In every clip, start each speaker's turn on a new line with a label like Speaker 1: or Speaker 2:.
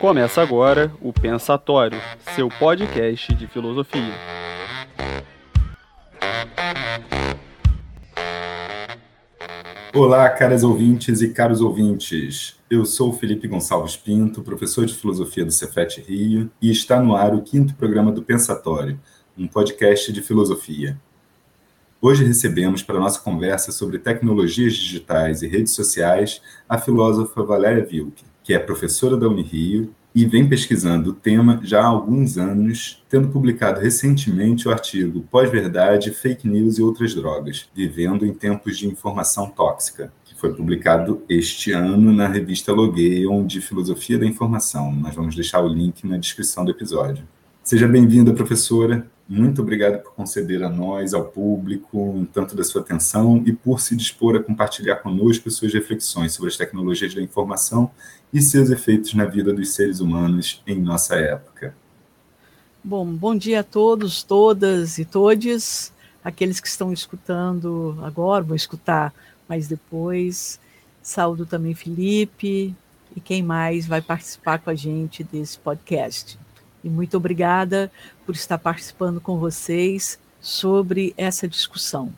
Speaker 1: Começa agora o Pensatório, seu podcast de filosofia.
Speaker 2: Olá, caras ouvintes e caros ouvintes. Eu sou Felipe Gonçalves Pinto, professor de filosofia do Cefet Rio, e está no ar o quinto programa do Pensatório, um podcast de filosofia. Hoje recebemos para nossa conversa sobre tecnologias digitais e redes sociais a filósofa Valéria Wilke que é professora da Unirio e vem pesquisando o tema já há alguns anos, tendo publicado recentemente o artigo Pós-Verdade, Fake News e Outras Drogas, Vivendo em Tempos de Informação Tóxica, que foi publicado este ano na revista Logeion de Filosofia da Informação. Nós vamos deixar o link na descrição do episódio. Seja bem-vinda, professora. Muito obrigado por conceder a nós, ao público, um tanto da sua atenção e por se dispor a compartilhar conosco suas reflexões sobre as tecnologias da informação e seus efeitos na vida dos seres humanos em nossa época.
Speaker 3: Bom, bom dia a todos, todas e todes, aqueles que estão escutando agora, vou escutar mais depois. Saúdo também Felipe e quem mais vai participar com a gente desse podcast. E muito obrigada por estar participando com vocês sobre essa discussão.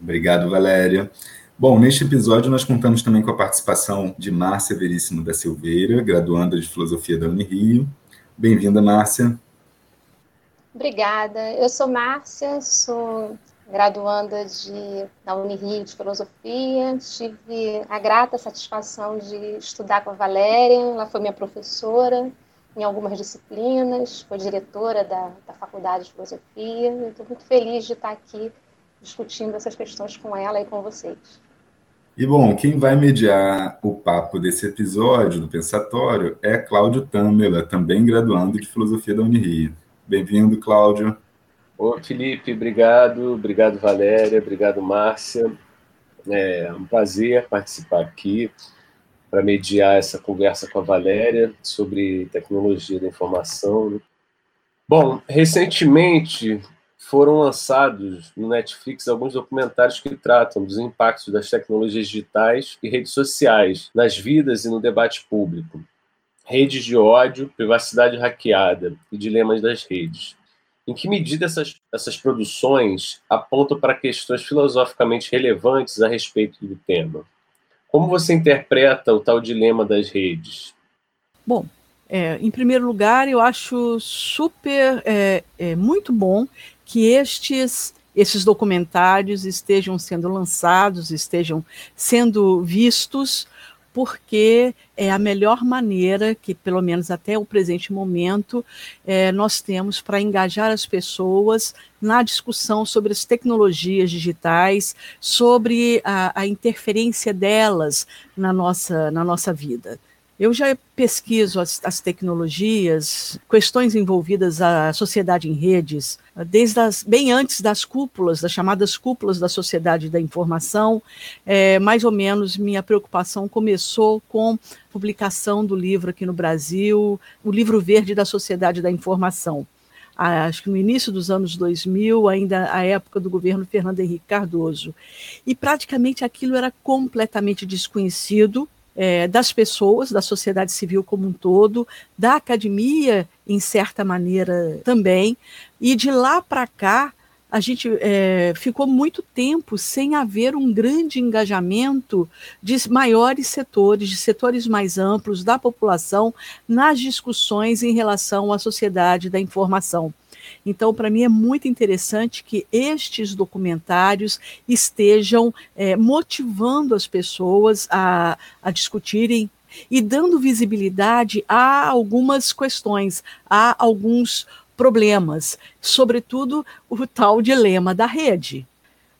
Speaker 2: Obrigado, Valéria. Bom, neste episódio nós contamos também com a participação de Márcia Veríssimo da Silveira, graduanda de Filosofia da Unirio. Bem-vinda, Márcia.
Speaker 4: Obrigada. Eu sou Márcia, sou graduanda de, da Unirio de Filosofia. Tive a grata satisfação de estudar com a Valéria, ela foi minha professora em algumas disciplinas, foi diretora da, da Faculdade de Filosofia. Estou muito feliz de estar aqui discutindo essas questões com ela e com vocês.
Speaker 2: E bom, quem vai mediar o papo desse episódio do Pensatório é Cláudio Tamela, também graduando de Filosofia da Unirio. Bem-vindo, Cláudio.
Speaker 5: Ô, Felipe, obrigado. Obrigado, Valéria. Obrigado, Márcia. É um prazer participar aqui para mediar essa conversa com a Valéria sobre tecnologia da informação. Né? Bom, recentemente foram lançados no Netflix alguns documentários que tratam dos impactos das tecnologias digitais e redes sociais nas vidas e no debate público. Redes de ódio, privacidade hackeada e dilemas das redes. Em que medida essas, essas produções apontam para questões filosoficamente relevantes a respeito do tema? Como você interpreta o tal dilema das redes?
Speaker 3: Bom, é, em primeiro lugar, eu acho super, é, é, muito bom que estes, esses documentários estejam sendo lançados, estejam sendo vistos, porque é a melhor maneira que, pelo menos até o presente momento, é, nós temos para engajar as pessoas na discussão sobre as tecnologias digitais, sobre a, a interferência delas na nossa, na nossa vida. Eu já pesquiso as, as, tecnologias, questões envolvidas à sociedade em redes, desde as, bem antes das cúpulas, das chamadas cúpulas da sociedade da informação. É, mais ou menos minha preocupação começou com a publicação do livro aqui no Brasil, o livro verde da sociedade da informação. Acho que no início dos anos 2000, ainda a época do governo Fernando Henrique Cardoso. E praticamente aquilo era completamente desconhecido, é, das pessoas, da sociedade civil como um todo, da academia, em certa maneira também, e de lá para cá, a gente é, ficou muito tempo sem haver um grande engajamento de maiores setores, de setores mais amplos da população nas discussões em relação à sociedade da informação. Então, para mim é muito interessante que estes documentários estejam é, motivando as pessoas a, a discutirem e dando visibilidade a algumas questões, a alguns problemas, sobretudo o tal dilema da rede.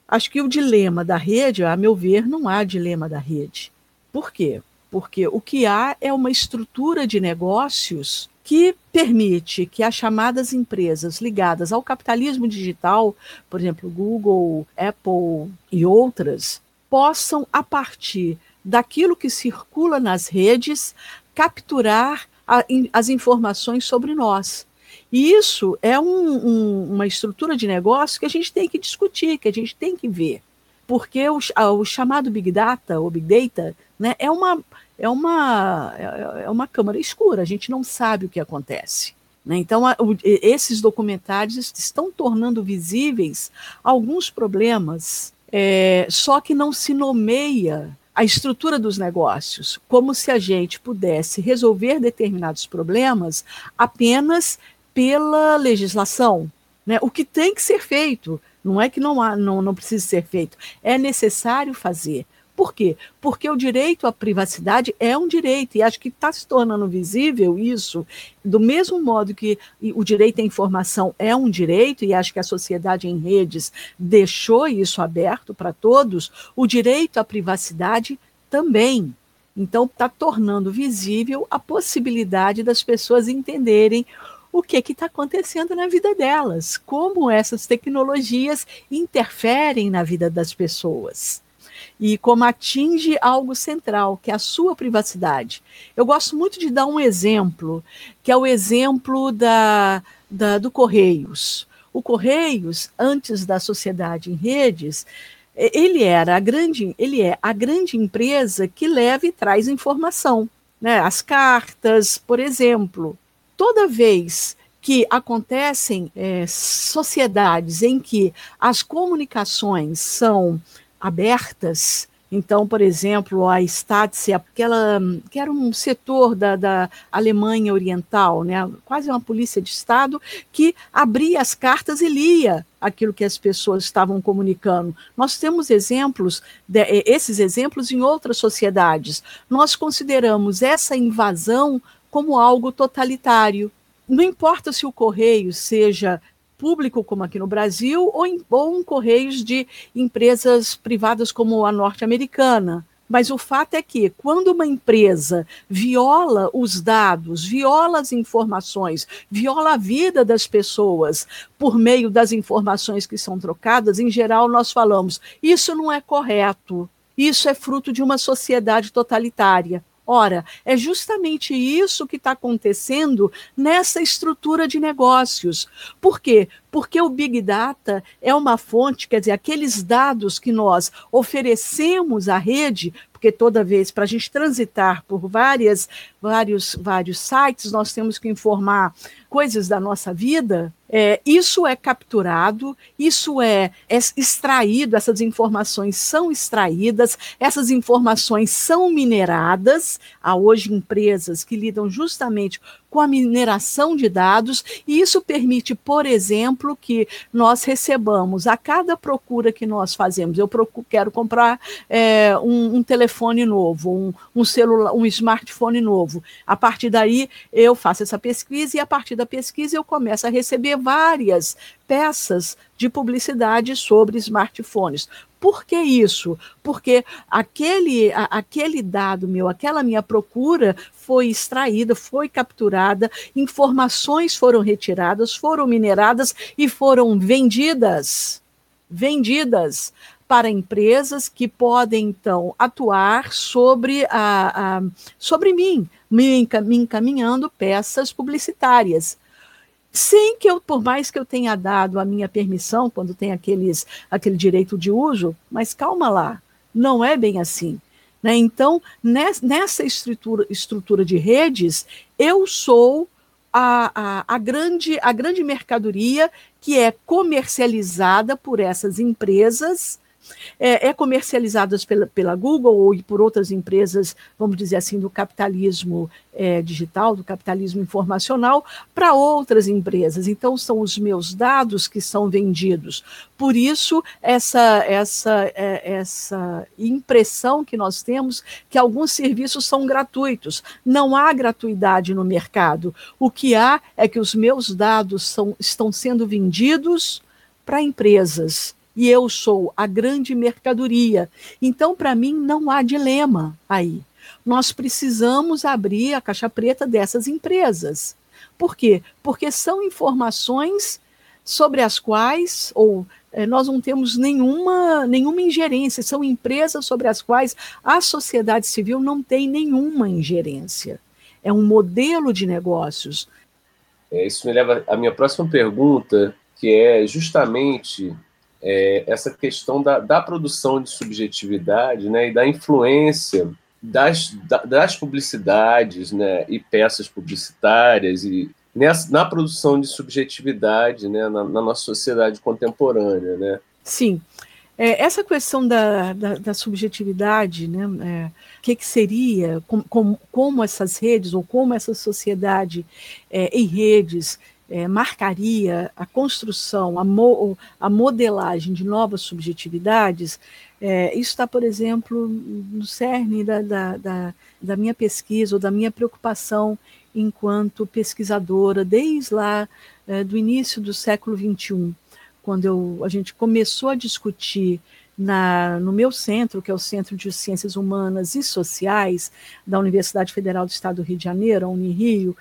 Speaker 3: Acho que o dilema da rede, a meu ver, não há dilema da rede. Por quê? Porque o que há é uma estrutura de negócios que permite que as chamadas empresas ligadas ao capitalismo digital, por exemplo, Google, Apple e outras, possam, a partir daquilo que circula nas redes, capturar a, in, as informações sobre nós. E isso é um, um, uma estrutura de negócio que a gente tem que discutir, que a gente tem que ver. Porque o, o chamado Big Data, ou Big Data, né, é, uma, é, uma, é, é uma câmara escura, a gente não sabe o que acontece. Né? Então, a, o, esses documentários estão tornando visíveis alguns problemas, é, só que não se nomeia a estrutura dos negócios, como se a gente pudesse resolver determinados problemas apenas pela legislação. Né? O que tem que ser feito, não é que não, há, não, não precisa ser feito, é necessário fazer. Por quê? Porque o direito à privacidade é um direito, e acho que está se tornando visível isso, do mesmo modo que o direito à informação é um direito, e acho que a sociedade em redes deixou isso aberto para todos, o direito à privacidade também. Então, está tornando visível a possibilidade das pessoas entenderem o que está acontecendo na vida delas, como essas tecnologias interferem na vida das pessoas e como atinge algo central, que é a sua privacidade. Eu gosto muito de dar um exemplo, que é o exemplo da, da do Correios. O Correios, antes da sociedade em redes, ele era a grande, ele é a grande empresa que leva e traz informação, né? As cartas, por exemplo toda vez que acontecem é, sociedades em que as comunicações são abertas, então, por exemplo, a Stasi, aquela, que era um setor da, da Alemanha Oriental, né, quase uma polícia de Estado, que abria as cartas e lia aquilo que as pessoas estavam comunicando. Nós temos exemplos, de, esses exemplos em outras sociedades. Nós consideramos essa invasão como algo totalitário. Não importa se o correio seja público, como aqui no Brasil, ou, em, ou correios de empresas privadas como a norte-americana. Mas o fato é que, quando uma empresa viola os dados, viola as informações, viola a vida das pessoas por meio das informações que são trocadas, em geral nós falamos: isso não é correto, isso é fruto de uma sociedade totalitária. Ora, é justamente isso que está acontecendo nessa estrutura de negócios. Por quê? Porque o Big Data é uma fonte, quer dizer, aqueles dados que nós oferecemos à rede, porque toda vez, para a gente transitar por várias, vários, vários sites, nós temos que informar coisas da nossa vida, é, isso é capturado, isso é, é, extraído, essas informações são extraídas, essas informações são mineradas. Há hoje empresas que lidam justamente com a mineração de dados, e isso permite, por exemplo, que nós recebamos a cada procura que nós fazemos. Eu procuro, quero comprar é, um, um, telefone novo, um, um celular, um smartphone novo. A partir daí eu faço essa pesquisa e a partir da pesquisa eu começo a receber várias peças de publicidade sobre smartphones. Por que isso? Porque aquele, a, aquele dado meu, aquela minha procura foi extraída, foi capturada, informações foram retiradas, foram mineradas e foram vendidas. Vendidas para empresas que podem, então, atuar sobre, a, a sobre mim, me encaminhando peças publicitárias sem que eu, por mais que eu tenha dado a minha permissão, quando tem aqueles, aquele direito de uso, mas calma lá, não é bem assim. Né? Então, nessa estrutura, estrutura de redes, eu sou a, a, a, grande, a grande mercadoria que é comercializada por essas empresas é, é comercializadas pela, pela Google ou por outras empresas, vamos dizer assim, do capitalismo é, digital, do capitalismo informacional, para outras empresas. Então, são os meus dados que são vendidos. Por isso, essa, essa, é, essa impressão que nós temos que alguns serviços são gratuitos. Não há gratuidade no mercado. O que há é que os meus dados são, estão sendo vendidos para empresas e eu sou a grande mercadoria. Então, para mim, não há dilema aí. Nós precisamos abrir a caixa preta dessas empresas. Por quê? Porque são informações sobre as quais, ou é, nós não temos nenhuma, nenhuma ingerência, são empresas sobre as quais a sociedade civil não tem nenhuma ingerência. É um modelo de negócios
Speaker 5: É, isso me leva à minha próxima pergunta, que é justamente é, essa questão da, da, produção de subjetividade né, e da influência das, da, das publicidades né, e peças publicitárias e nessa, na produção de subjetividade né, na, na nossa sociedade contemporânea. Né?
Speaker 3: Sim. É, essa questão da, da, da subjetividade, né, é, o que, que seria, com, com, como essas redes ou como essa sociedade é, em redes é, marcaria a construção, a, mo, a, modelagem de novas subjetividades, é, isso está, por exemplo, no cerne da, da, da, da, minha pesquisa ou da minha preocupação enquanto pesquisadora, desde lá é, do início do século XXI, quando eu, a gente começou a discutir na, no meu centro, que é o Centro de Ciências Humanas e Sociais da Universidade Federal do Estado do Rio de Janeiro, a Unirio,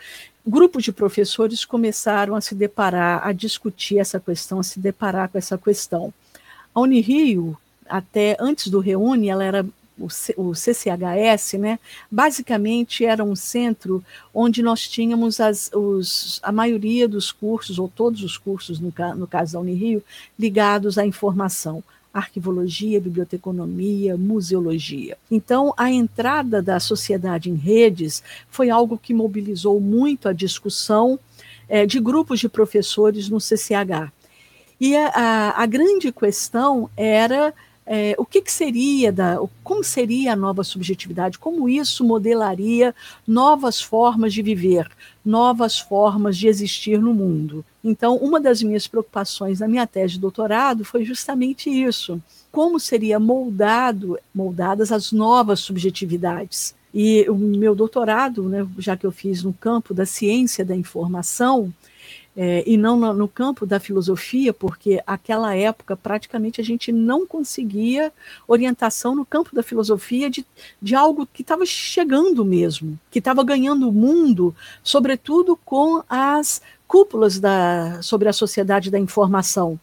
Speaker 3: grupos de professores começaram a se deparar, a discutir essa questão, a se deparar com essa questão. A Unirio, até antes do Reúne, ela era o, CCHS, né, basicamente era um centro onde nós tínhamos as, os, a maioria dos cursos, ou todos os cursos, no, no caso da Unirio, ligados à informação arquivologia, biblioteconomia, museologia. Então, a entrada da sociedade em redes foi algo que mobilizou muito a discussão é, de grupos de professores no CCH. E a, a, a grande questão era é, o que, que, seria, da, como seria a nova subjetividade, como isso modelaria novas formas de viver, novas formas de existir no mundo. Então, uma das minhas preocupações na minha tese de doutorado foi justamente isso: como seria moldado, moldadas as novas subjetividades. E o meu doutorado, né, já que eu fiz no campo da ciência da informação, é, e não no, no, campo da filosofia, porque aquela época praticamente a gente não conseguia orientação no campo da filosofia de, de algo que estava chegando mesmo, que estava ganhando o mundo, sobretudo com as cúpulas da, sobre a sociedade da informação.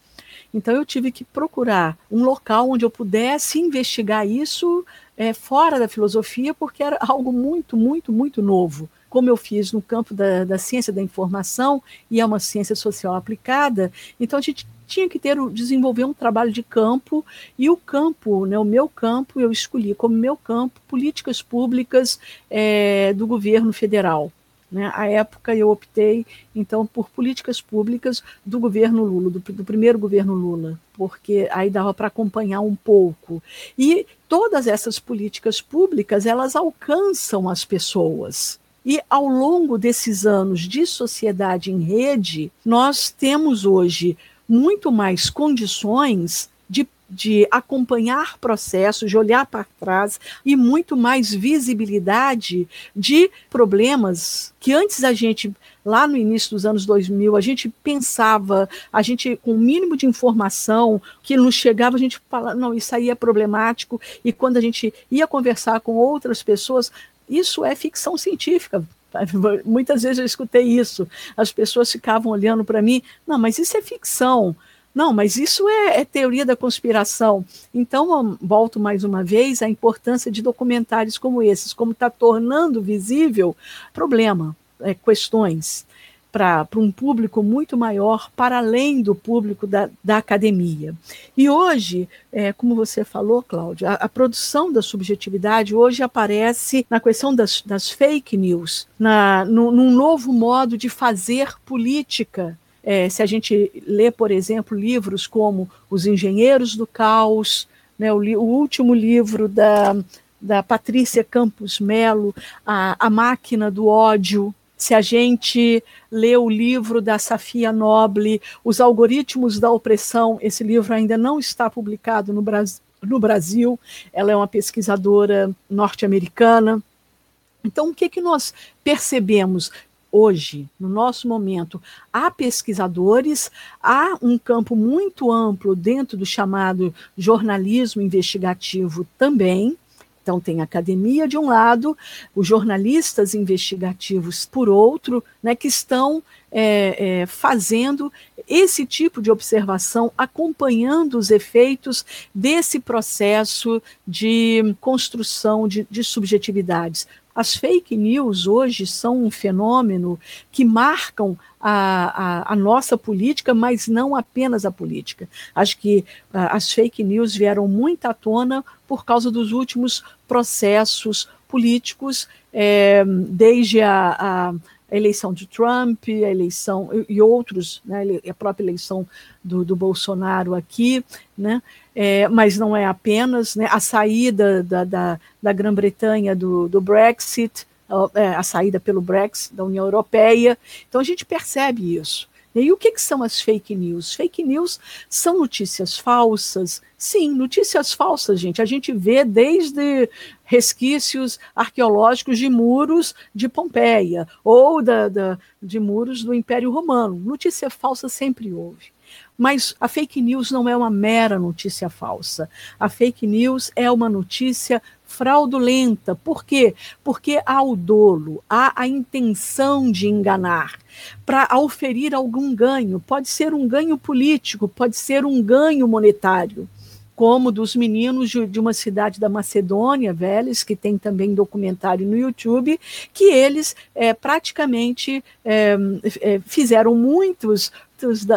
Speaker 3: Então eu tive que procurar um local onde eu pudesse investigar isso é, fora da filosofia, porque era algo muito, muito, muito novo como eu fiz no campo da, da ciência da informação, e é uma ciência social aplicada, então a gente tinha que ter desenvolver um trabalho de campo e o campo, né, o meu campo, eu escolhi como meu campo políticas públicas é, do governo federal. Né? Época eu optei então por políticas públicas do governo Lula, do, do primeiro governo Lula, porque aí dava para acompanhar um pouco. E todas essas políticas públicas elas alcançam as pessoas. E ao longo desses anos de sociedade em rede, nós temos hoje muito mais condições de, de acompanhar processos, de olhar para trás e muito mais visibilidade de problemas que antes a gente lá no início dos anos 2000, a gente pensava, a gente com o mínimo de informação que nos chegava, a gente falava, não, isso aí é problemático, e quando a gente ia conversar com outras pessoas, isso é ficção científica. Muitas vezes eu escutei isso. As pessoas ficavam olhando para mim, não, mas isso é ficção. Não, mas isso é, é, teoria da conspiração. Então, volto mais uma vez à importância de documentários como esses, como está tornando visível problema, é, questões para um público muito maior, para além do público da, da academia. E hoje, é, como você falou, Cláudia, a, a, produção da subjetividade hoje aparece na questão das, das fake news, na, no, num novo modo de fazer política. É, se a gente lê, por exemplo, livros como Os Engenheiros do Caos, né, o, o último livro da, da Patrícia Campos Melo, a, a Máquina do Ódio, se a gente lê o livro da Safia Noble, Os Algoritmos da Opressão, esse livro ainda não está publicado no Brasil, no Brasil. ela é uma pesquisadora norte-americana. Então, o que, que nós percebemos hoje, no nosso momento? Há pesquisadores, há um campo muito amplo dentro do chamado jornalismo investigativo também, então, tem a academia de um lado, os jornalistas investigativos por outro, né, que estão é, é, fazendo esse tipo de observação, acompanhando os efeitos desse processo de construção de, de subjetividades As fake news hoje são um fenômeno que marcam a, a, a, nossa política, mas não apenas a política. Acho que uh, as fake news vieram muito à tona por causa dos últimos processos políticos, é, desde a, a, eleição de Trump, a eleição e outros, né, a própria eleição do, do Bolsonaro aqui, né, é, mas não é apenas né, a saída da, da, da Grã-Bretanha do, do Brexit, é, a saída pelo Brexit da União Europeia. Então a gente percebe isso. E o que, que, são as fake news? Fake news são notícias falsas. Sim, notícias falsas, gente. A gente vê desde resquícios arqueológicos de muros de Pompeia ou da, da, de muros do Império Romano. Notícia falsa sempre houve. Mas a fake news não é uma mera notícia falsa. A fake news é uma notícia fraudulenta. Por quê? Porque há o dolo, há a intenção de enganar para auferir algum ganho. Pode ser um ganho político, pode ser um ganho monetário como dos meninos de, uma cidade da Macedônia, Vélez, que tem também documentário no YouTube, que eles é, praticamente é, fizeram muitos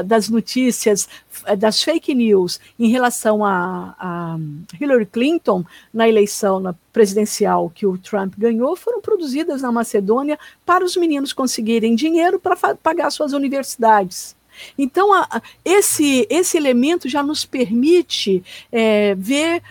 Speaker 3: das notícias, eh, das fake news em relação a, a, Hillary Clinton na eleição presidencial que o Trump ganhou foram produzidas na Macedônia para os meninos conseguirem dinheiro para pagar suas universidades. Então, a, a, esse, esse elemento já nos permite é, ver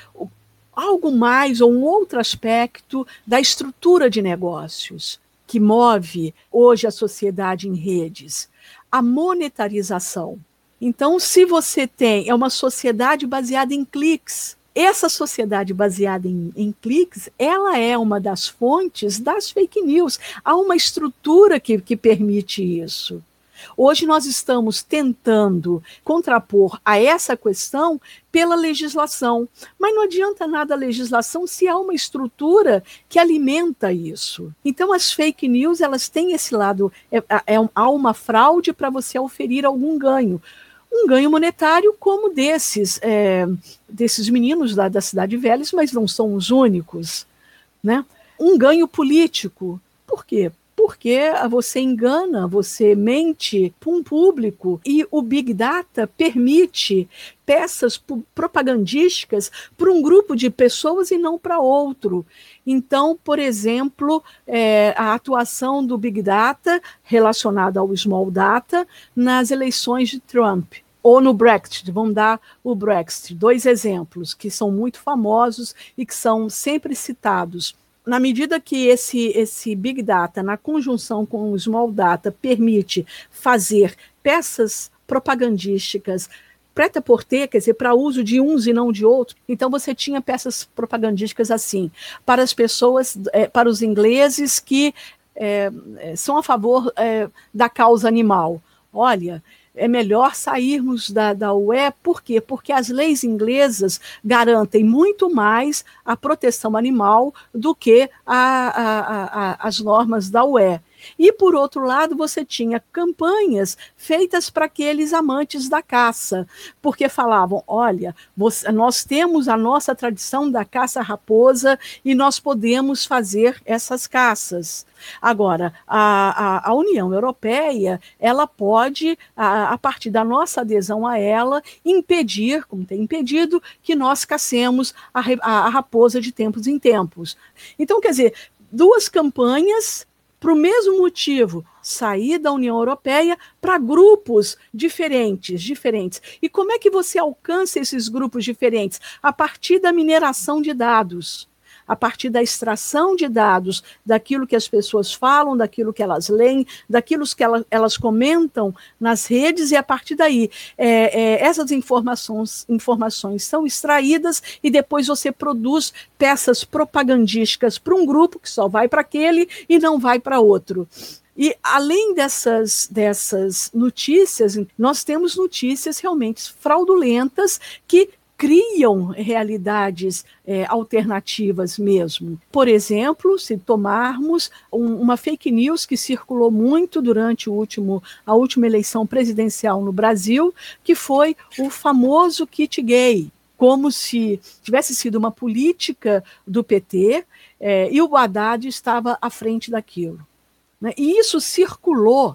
Speaker 3: algo mais ou um outro aspecto da estrutura de negócios que move hoje a sociedade em redes a monetarização. Então, se você tem é uma sociedade baseada em cliques, essa sociedade baseada em, em, cliques, ela é uma das fontes das fake news. Há uma estrutura que, que permite isso. Hoje nós estamos tentando contrapor a essa questão pela legislação, mas não adianta nada a legislação se há uma estrutura que alimenta isso. Então as fake news elas têm esse lado, é, é, há uma fraude para você oferir algum ganho um ganho monetário como desses é, desses meninos lá da cidade velhas, mas não são os únicos, né? Um ganho político. Por quê? Porque você engana, você mente para um público e o Big Data permite peças propagandísticas para um grupo de pessoas e não para outro. Então, por exemplo, é, a atuação do Big Data relacionada ao Small Data nas eleições de Trump ou no Brexit, vamos dar o Brexit, dois exemplos que são muito famosos e que são sempre citados na medida que esse, esse Big Data, na conjunção com o Small Data, permite fazer peças propagandísticas preta por ter, quer dizer, para uso de uns e não de outros. Então você tinha peças propagandísticas assim, para as pessoas, é, para os ingleses que é, são a favor é, da causa animal. Olha, é melhor sairmos da, da UE, por quê? Porque as leis inglesas garantem muito mais a proteção animal do que a, a, a, as normas da UE. E, por outro lado, você tinha campanhas feitas para aqueles amantes da caça, porque falavam: olha, você, nós temos a nossa tradição da caça raposa e nós podemos fazer essas caças. Agora, a, a, a União Europeia, ela pode, a, a, partir da nossa adesão a ela, impedir, como tem impedido, que nós cacemos a, a raposa de tempos em tempos. Então, quer dizer, duas campanhas para o mesmo motivo, sair da União Europeia para grupos diferentes, diferentes. E como é que você alcança esses grupos diferentes? A partir da mineração de dados a partir da extração de dados, daquilo que as pessoas falam, daquilo que elas leem, daquilo que elas, elas comentam nas redes, e a partir daí é, é, essas informações, informações são extraídas e depois você produz peças propagandísticas para um grupo que só vai para aquele e não vai para outro. E além dessas, dessas notícias, nós temos notícias realmente fraudulentas que criam realidades é, alternativas mesmo. Por exemplo, se tomarmos um, uma fake news que circulou muito durante o último, a última eleição presidencial no Brasil, que foi o famoso kit gay. como se tivesse sido uma política do PT é, e o Haddad estava à frente daquilo. Né? E isso circulou.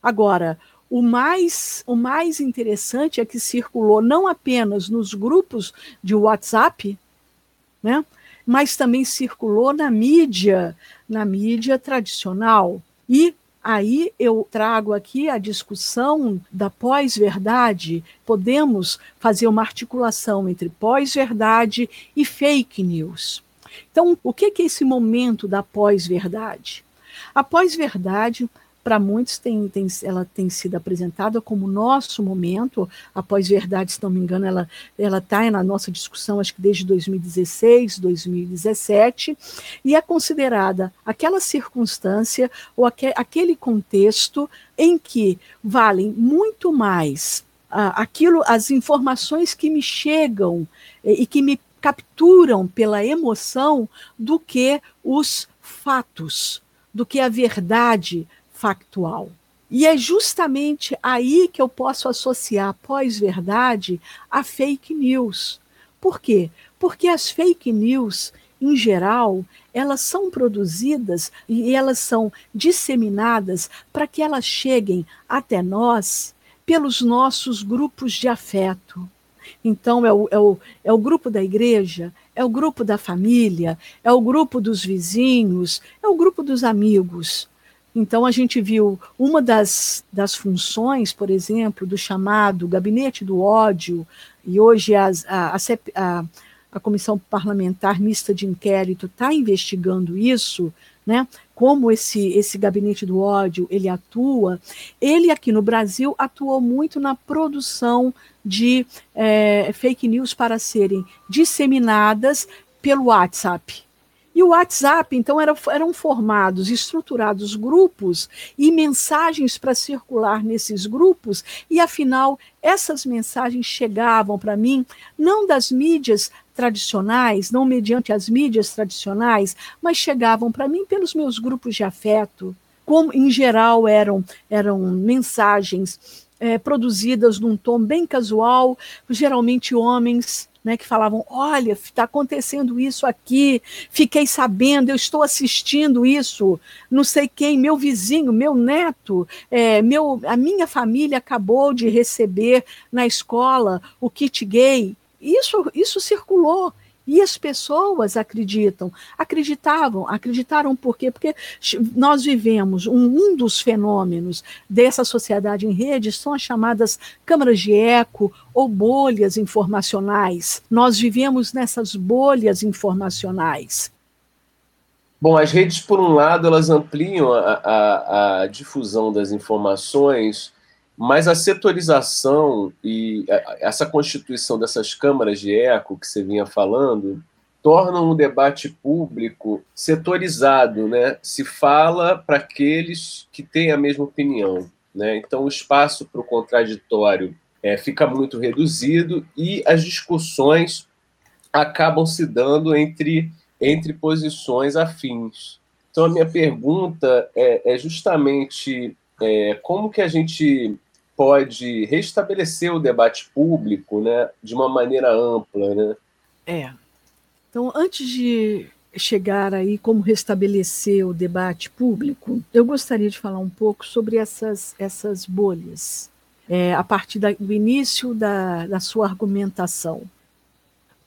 Speaker 3: Agora, o mais, o mais interessante é que circulou não apenas nos grupos de WhatsApp, né, mas também circulou na mídia, na mídia tradicional. E aí eu trago aqui a discussão da pós-verdade. Podemos fazer uma articulação entre pós-verdade e fake news. Então, o que é esse momento da pós-verdade? A pós-verdade para muitos tem, tem, ela tem sido apresentada como nosso momento, após verdade, se não me engano, ela está na nossa discussão, acho que desde 2016, 2017, e é considerada aquela circunstância ou aque, aquele contexto em que valem muito mais ah, aquilo, as informações que me chegam e que me capturam pela emoção do que os fatos, do que a verdade factual. E é justamente aí que eu posso associar pós-verdade a fake news. Por quê? Porque as fake news, em geral, elas são produzidas e elas são disseminadas para que elas cheguem até nós pelos nossos grupos de afeto. Então, é o, é, o, é o grupo da igreja, é o grupo da família, é o grupo dos vizinhos, é o grupo dos amigos. Então, a gente viu uma das, das funções, por exemplo, do chamado gabinete do ódio, e hoje as, a, a, a, Comissão Parlamentar Mista de Inquérito está investigando isso, né? como esse, esse gabinete do ódio ele atua. Ele, aqui no Brasil, atuou muito na produção de é, fake news para serem disseminadas pelo WhatsApp. E o WhatsApp, então, era, eram formados, estruturados grupos e mensagens para circular nesses grupos, e afinal, essas mensagens chegavam para mim não das mídias tradicionais, não mediante as mídias tradicionais, mas chegavam para mim pelos meus grupos de afeto. Como, em geral, eram, eram mensagens é, produzidas num tom bem casual, geralmente homens né, que falavam: olha, está acontecendo isso aqui, fiquei sabendo, eu estou assistindo isso, não sei quem, meu vizinho, meu neto, é, meu, a minha família acabou de receber na escola o kit gay. Isso, isso circulou. E as pessoas acreditam, acreditavam, acreditaram por quê? Porque nós vivemos um, um, dos fenômenos dessa sociedade em rede são as chamadas câmaras de eco ou bolhas informacionais. Nós vivemos nessas bolhas informacionais.
Speaker 5: Bom, as redes, por um lado, elas ampliam a, a, a difusão das informações mas a setorização e essa constituição dessas câmaras de eco que você vinha falando tornam o debate público setorizado, né? Se fala para aqueles que têm a mesma opinião, né? Então o espaço para o contraditório é, fica muito reduzido e as discussões acabam se dando entre entre posições afins. Então a minha pergunta é, é justamente é, como que a gente pode restabelecer o debate público né, de uma maneira ampla. Né?
Speaker 3: É. Então, antes de chegar aí como restabelecer o debate público, eu gostaria de falar um pouco sobre essas, essas bolhas, é, a partir da, do início da, da sua argumentação.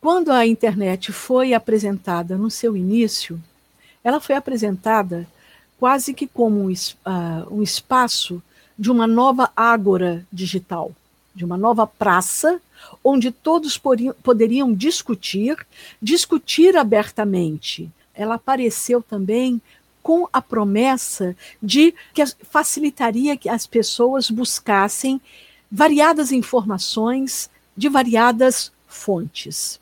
Speaker 3: Quando a internet foi apresentada no seu início, ela foi apresentada quase que como um, uh, um espaço de uma nova ágora digital, de uma nova praça, onde todos poderiam discutir, discutir abertamente. Ela apareceu também com a promessa de que facilitaria que as pessoas buscassem variadas informações de variadas fontes.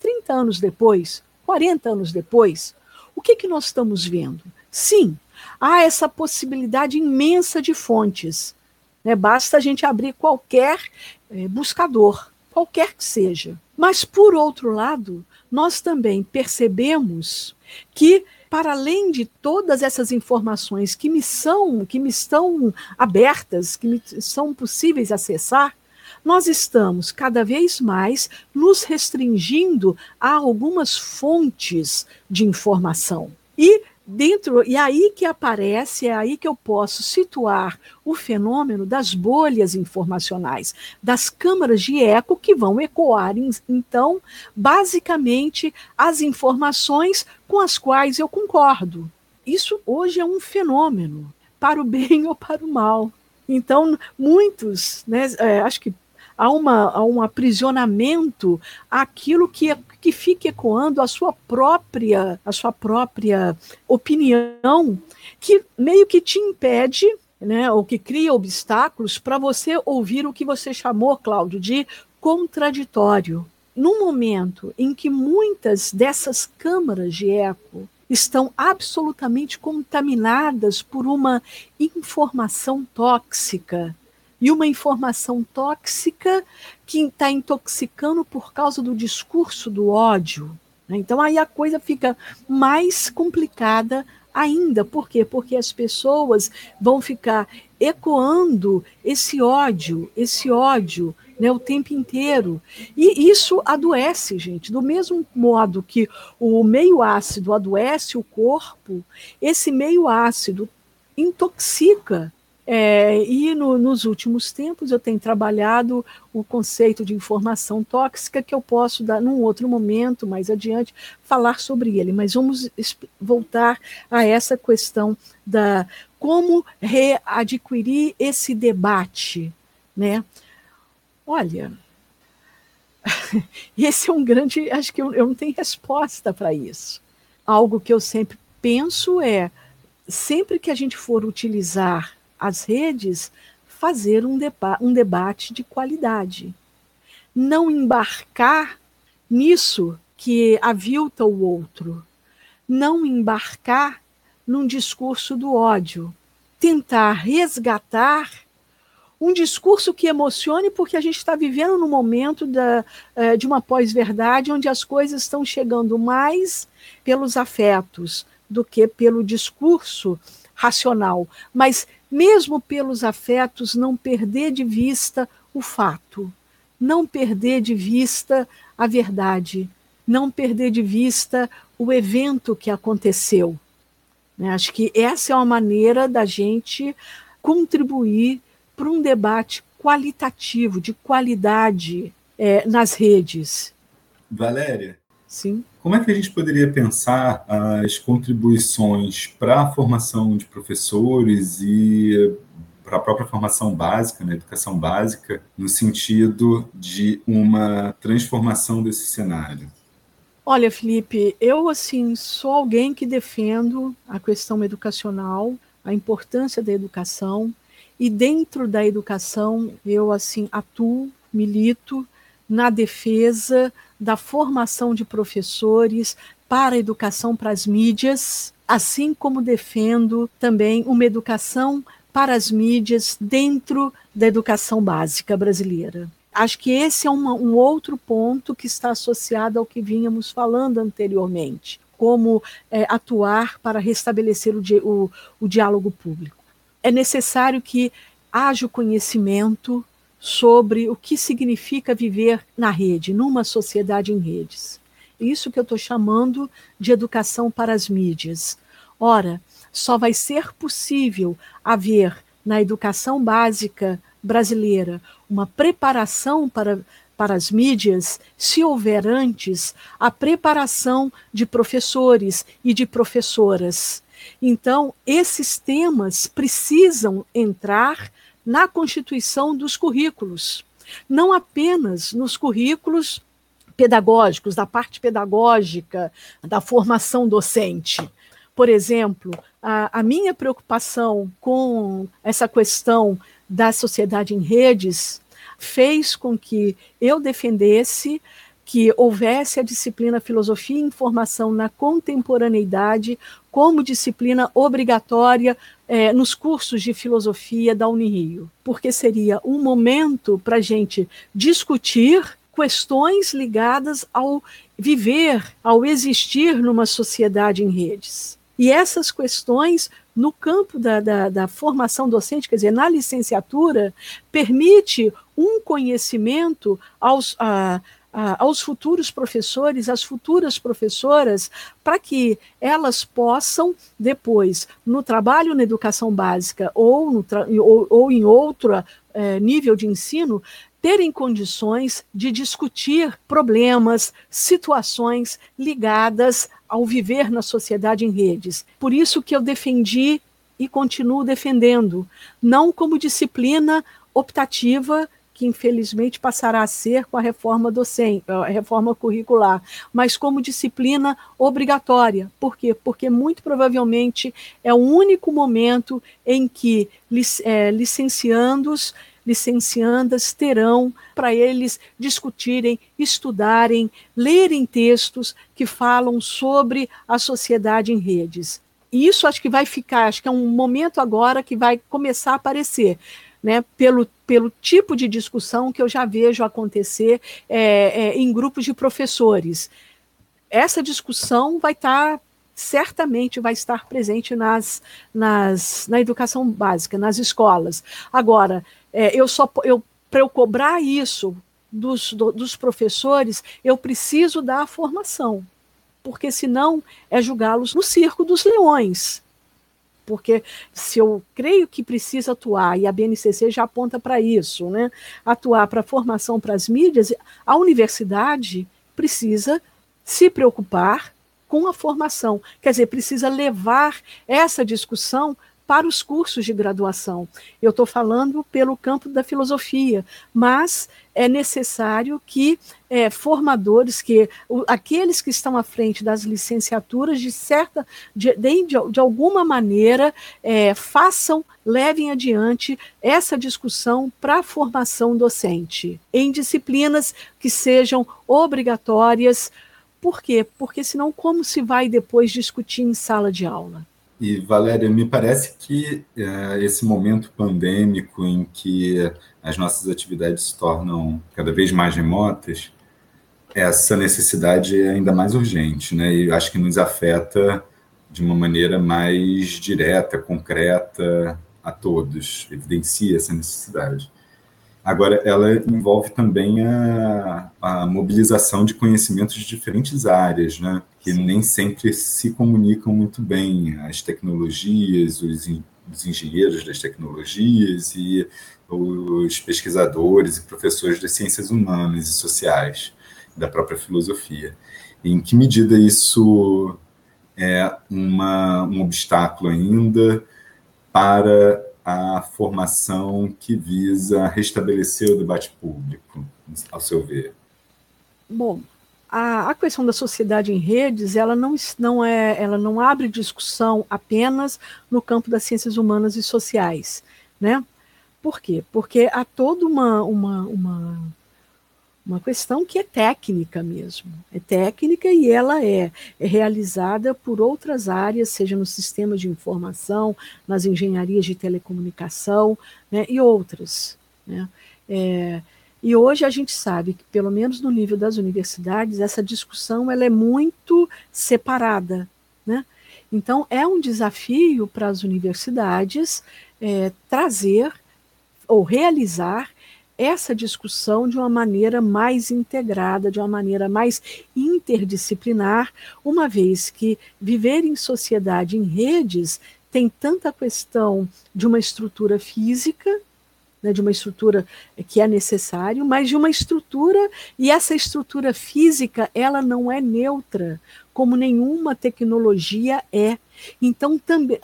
Speaker 3: 30 anos depois, 40 anos depois, o que, que nós estamos vendo? Sim, há essa possibilidade imensa de fontes. Né? Basta a gente abrir qualquer é, buscador, qualquer que seja. Mas, por outro lado, nós também percebemos que, para além de todas essas informações que me são, que me estão abertas, que me são possíveis acessar, nós estamos cada vez mais nos restringindo a algumas fontes de informação. E dentro e aí que aparece, é aí que eu posso situar o fenômeno das bolhas informacionais, das câmaras de eco que vão ecoar então basicamente as informações com as quais eu concordo. Isso hoje é um fenômeno, para o bem ou para o mal. Então, muitos, né, é, acho que há, uma, há um aprisionamento àquilo que, que fica ecoando a sua própria, a sua própria opinião, que meio que te impede né, ou que cria obstáculos para você ouvir o que você chamou, Cláudio, de contraditório. No momento em que muitas dessas câmaras de eco estão absolutamente contaminadas por uma informação tóxica. E uma informação tóxica que está intoxicando por causa do discurso do ódio. Né? Então aí a coisa fica mais complicada ainda. Por quê? Porque as pessoas vão ficar ecoando esse ódio, esse ódio né, o tempo inteiro. E isso adoece, gente. Do mesmo modo que o meio ácido adoece o corpo, esse meio ácido intoxica. É, e no, nos últimos tempos eu tenho trabalhado o conceito de informação tóxica, que eu posso dar num outro momento, mais adiante, falar sobre ele. Mas vamos voltar a essa questão da como readquirir esse debate, né? Olha, esse é um grande. Acho que eu, eu não tenho resposta para isso. Algo que eu sempre penso é: sempre que a gente for utilizar as redes, fazer um, deba um debate de qualidade. Não embarcar nisso que avilta o outro. Não embarcar num discurso do ódio. Tentar resgatar um discurso que emocione, porque a gente está vivendo no momento da, uh, de uma pós-verdade onde as coisas estão chegando mais pelos afetos do que pelo discurso racional. Mas, mesmo pelos afetos, não perder de vista o fato, não perder de vista a verdade, não perder de vista o evento que aconteceu. Né? Acho que essa é uma maneira da gente contribuir para um debate qualitativo, de qualidade é, nas redes.
Speaker 2: Valéria?
Speaker 3: Sim.
Speaker 2: Como é que a gente poderia pensar as contribuições para a formação de professores e para a própria formação básica, na né, educação básica, no sentido de uma transformação desse cenário?
Speaker 3: Olha, Felipe, eu assim sou alguém que defendo a questão educacional, a importância da educação, e dentro da educação, eu assim atuo, milito na defesa da formação de professores para a educação para as mídias, assim como defendo também uma educação para as mídias dentro da educação básica brasileira. Acho que esse é uma, um outro ponto que está associado ao que vínhamos falando anteriormente, como é, atuar para restabelecer o, o, o diálogo público é necessário que haja o conhecimento sobre o que significa viver na rede, numa sociedade em redes. Isso que eu estou chamando de educação para as mídias. Ora, só vai ser possível haver na educação básica brasileira uma preparação para, para as mídias se houver antes a preparação de professores e de professoras então, esses temas precisam entrar na constituição dos currículos, não apenas nos currículos pedagógicos, da parte pedagógica, da formação docente. Por exemplo, a, a minha preocupação com essa questão da sociedade em redes fez com que eu defendesse que houvesse a disciplina Filosofia e Informação na contemporaneidade como disciplina obrigatória é, nos cursos de filosofia da Unirio, porque seria um momento para a gente discutir questões ligadas ao viver, ao existir numa sociedade em redes. E essas questões, no campo da, da, da, formação docente, quer dizer, na licenciatura, permite um conhecimento aos, a, aos futuros professores, às futuras professoras, para que elas possam, depois, no trabalho na educação básica ou, ou, ou em outro é, nível de ensino, terem condições de discutir problemas, situações ligadas ao viver na sociedade em redes. Por isso que eu defendi e continuo defendendo, não como disciplina optativa que infelizmente passará a ser com a reforma docente, a reforma curricular, mas como disciplina obrigatória. Por quê? Porque muito provavelmente é o único momento em que é, licenciandos licenciandas terão para eles discutirem, estudarem, lerem textos que falam sobre a sociedade em redes. E isso acho que vai ficar, acho que é um momento agora que vai começar a aparecer. Né, pelo, pelo tipo de discussão que eu já vejo acontecer é, é, em grupos de professores. Essa discussão vai estar certamente vai estar presente nas, nas, na educação básica, nas escolas. Agora, é, eu só eu para eu cobrar isso dos, do, dos professores, eu preciso dar formação, porque senão é julgá-los no circo dos leões. Porque se eu creio que precisa atuar, e a BNCC já aponta para isso, né, atuar para a formação para as mídias, a universidade precisa se preocupar com a formação. Quer dizer, precisa levar essa discussão para os cursos de graduação. Eu estou falando pelo campo da filosofia, mas é necessário que é, formadores, que o, aqueles que estão à frente das licenciaturas, de certa, de, de, de alguma maneira, é, façam, levem adiante essa discussão para a formação docente, em disciplinas que sejam obrigatórias por quê? Porque senão como se vai depois discutir em sala de aula?
Speaker 2: E, Valéria, me parece que é, esse momento pandêmico em que as nossas atividades se tornam cada vez mais remotas, essa necessidade é ainda mais urgente, né? E acho que nos afeta de uma maneira mais direta, concreta a todos, evidencia essa necessidade. Agora, ela envolve também a, a mobilização de conhecimentos de diferentes áreas, né? que Sim. nem sempre se comunicam muito bem. As tecnologias, os, os engenheiros das tecnologias e os pesquisadores e professores das ciências humanas e sociais, da própria filosofia. Em que medida isso é uma, um obstáculo ainda para a formação que visa restabelecer o debate público, ao seu ver?
Speaker 3: Bom, a, a, questão da sociedade em redes, ela não, não, é, ela não abre discussão apenas no campo das ciências humanas e sociais, né? Por quê? Porque há toda uma, uma, uma uma questão que é técnica mesmo. É técnica e ela é, é, realizada por outras áreas, seja no sistema de informação, nas engenharias de telecomunicação né, e outras. Né? É, e hoje a gente sabe que, pelo menos no nível das universidades, essa discussão ela é muito separada. Né? Então, é um desafio para as universidades é, trazer ou realizar essa discussão de uma maneira mais integrada, de uma maneira mais interdisciplinar, uma vez que viver em sociedade em redes tem tanta questão de uma estrutura física, né, de uma estrutura que é necessário, mas de uma estrutura, e essa estrutura física, ela não é neutra, como nenhuma tecnologia é. Então, também,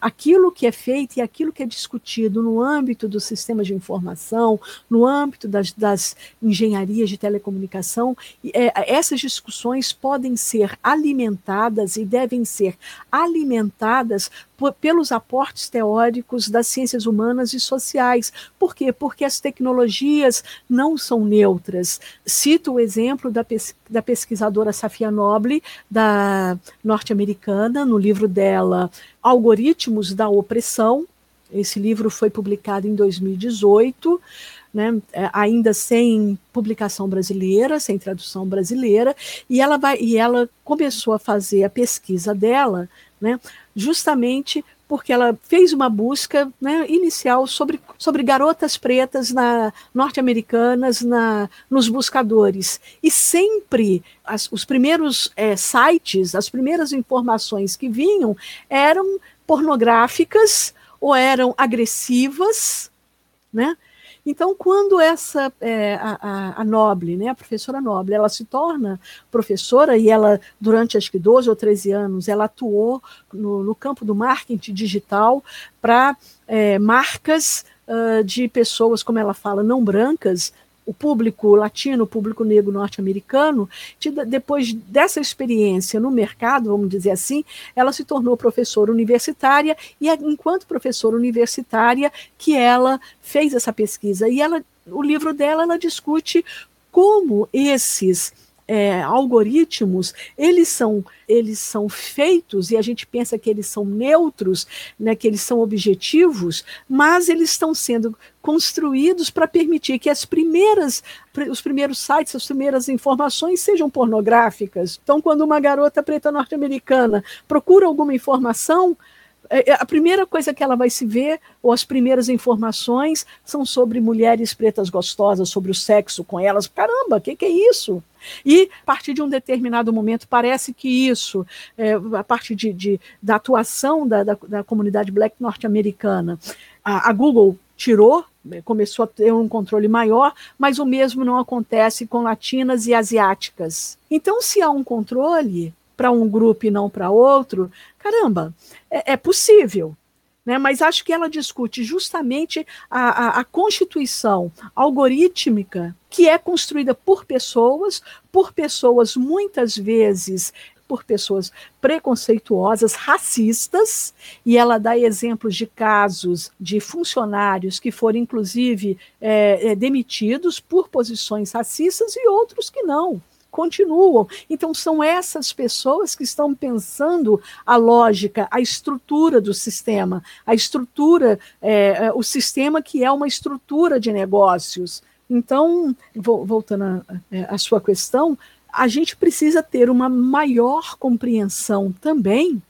Speaker 3: aquilo que é feito e aquilo que é discutido no âmbito do sistema de informação, no âmbito das, das engenharias de telecomunicação, é, essas discussões podem ser alimentadas e devem ser alimentadas pelos aportes teóricos das ciências humanas e sociais. Por quê? Porque as tecnologias não são neutras. Cito o exemplo da, pes, da pesquisadora Safia Noble, da norte-americana no livro dela Algoritmos da Opressão. Esse livro foi publicado em 2018. né, é, ainda sem publicação brasileira, sem tradução brasileira, e ela vai e ela começou a fazer a pesquisa dela, né, justamente porque ela fez uma busca né, inicial sobre, sobre garotas pretas na, norte-americanas na, nos buscadores. E sempre as, os primeiros é, sites, as primeiras informações que vinham eram pornográficas ou eram agressivas, né? Então, quando essa é, a, a, Noble, né, a professora Noble, ela se torna professora e ela, durante acho que 12 ou 13 anos, ela atuou no, no campo do marketing digital para é, marcas uh, de pessoas, como ela fala, não brancas, o público latino, o público negro norte-americano, depois dessa experiência no mercado, vamos dizer assim, ela se tornou professora universitária e enquanto professora universitária que ela fez essa pesquisa. E ela o livro dela ela discute como esses é, algoritmos, eles são, eles são feitos e a gente pensa que eles são neutros, né, que eles são objetivos, mas eles estão sendo construídos para permitir que as primeiras, os primeiros sites, as primeiras informações sejam pornográficas. Então, quando uma garota preta norte-americana procura alguma informação, é, é, a primeira coisa que ela vai se ver, ou as primeiras informações, são sobre mulheres pretas gostosas, sobre o sexo com elas. Caramba, o que, que, é isso? E a partir de um determinado momento, parece que isso, é, a partir de, de, da atuação da, da, da comunidade black norte-americana, a, a Google tirou começou a ter um controle maior, mas o mesmo não acontece com latinas e asiáticas. Então, se há um controle, para um grupo e não para outro, caramba, é, é possível. Né, mas acho que ela discute justamente a, a, a, constituição algorítmica que é construída por pessoas, por pessoas muitas vezes por pessoas preconceituosas, racistas, e ela dá exemplos de casos de funcionários que foram, inclusive, é, é, demitidos por posições racistas e outros que não continuam. Então, são essas pessoas que estão pensando a lógica, a estrutura do sistema, a estrutura, é, é o sistema que é uma estrutura de negócios. Então, voltando à sua questão, a gente precisa ter uma maior compreensão também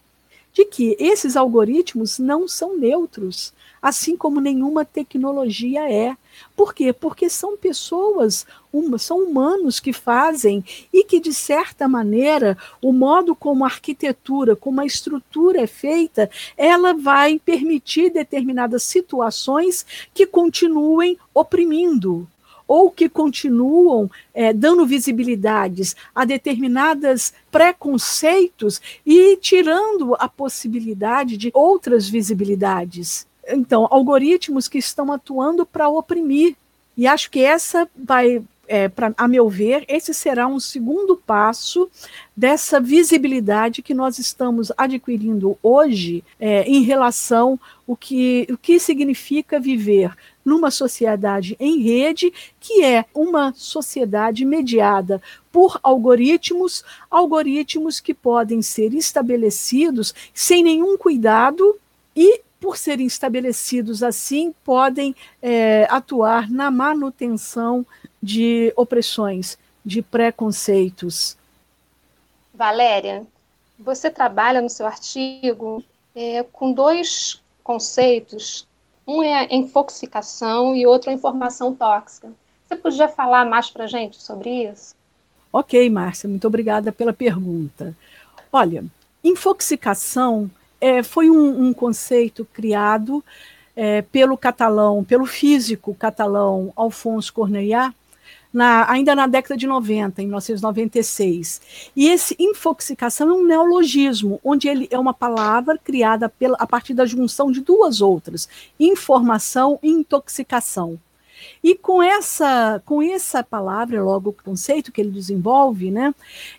Speaker 3: de que esses algoritmos não são neutros, assim como nenhuma tecnologia é. Por quê? Porque são pessoas, uma, são humanos que fazem e que, de certa maneira, o modo como a arquitetura, como a estrutura é feita, ela vai permitir determinadas situações que continuem oprimindo ou que continuam é, dando visibilidades a determinados preconceitos e tirando a possibilidade de outras visibilidades. Então, algoritmos que estão atuando para oprimir. E acho que essa vai, é, pra, a meu ver, esse será um segundo passo dessa visibilidade que nós estamos adquirindo hoje é, em relação ao que, o que significa viver numa sociedade em rede, que é uma sociedade mediada por algoritmos, algoritmos que podem ser estabelecidos sem nenhum cuidado e por serem estabelecidos assim, podem é, atuar na manutenção de opressões, de preconceitos.
Speaker 4: Valéria, você trabalha no seu artigo é, com dois conceitos um é a infoxicação e outro a informação tóxica. Você podia falar mais para a gente sobre isso?
Speaker 3: Ok, Márcia, muito obrigada pela pergunta. Olha, infoxicação é, foi um, um, conceito criado é, pelo catalão, pelo físico catalão Alfonso Cornellà, na, ainda na década de 90, em 1996. E esse infoxicação é um neologismo, onde ele é uma palavra criada pela, a partir da junção de duas outras, informação e intoxicação. E com essa, com essa palavra, logo o conceito que ele desenvolve, né,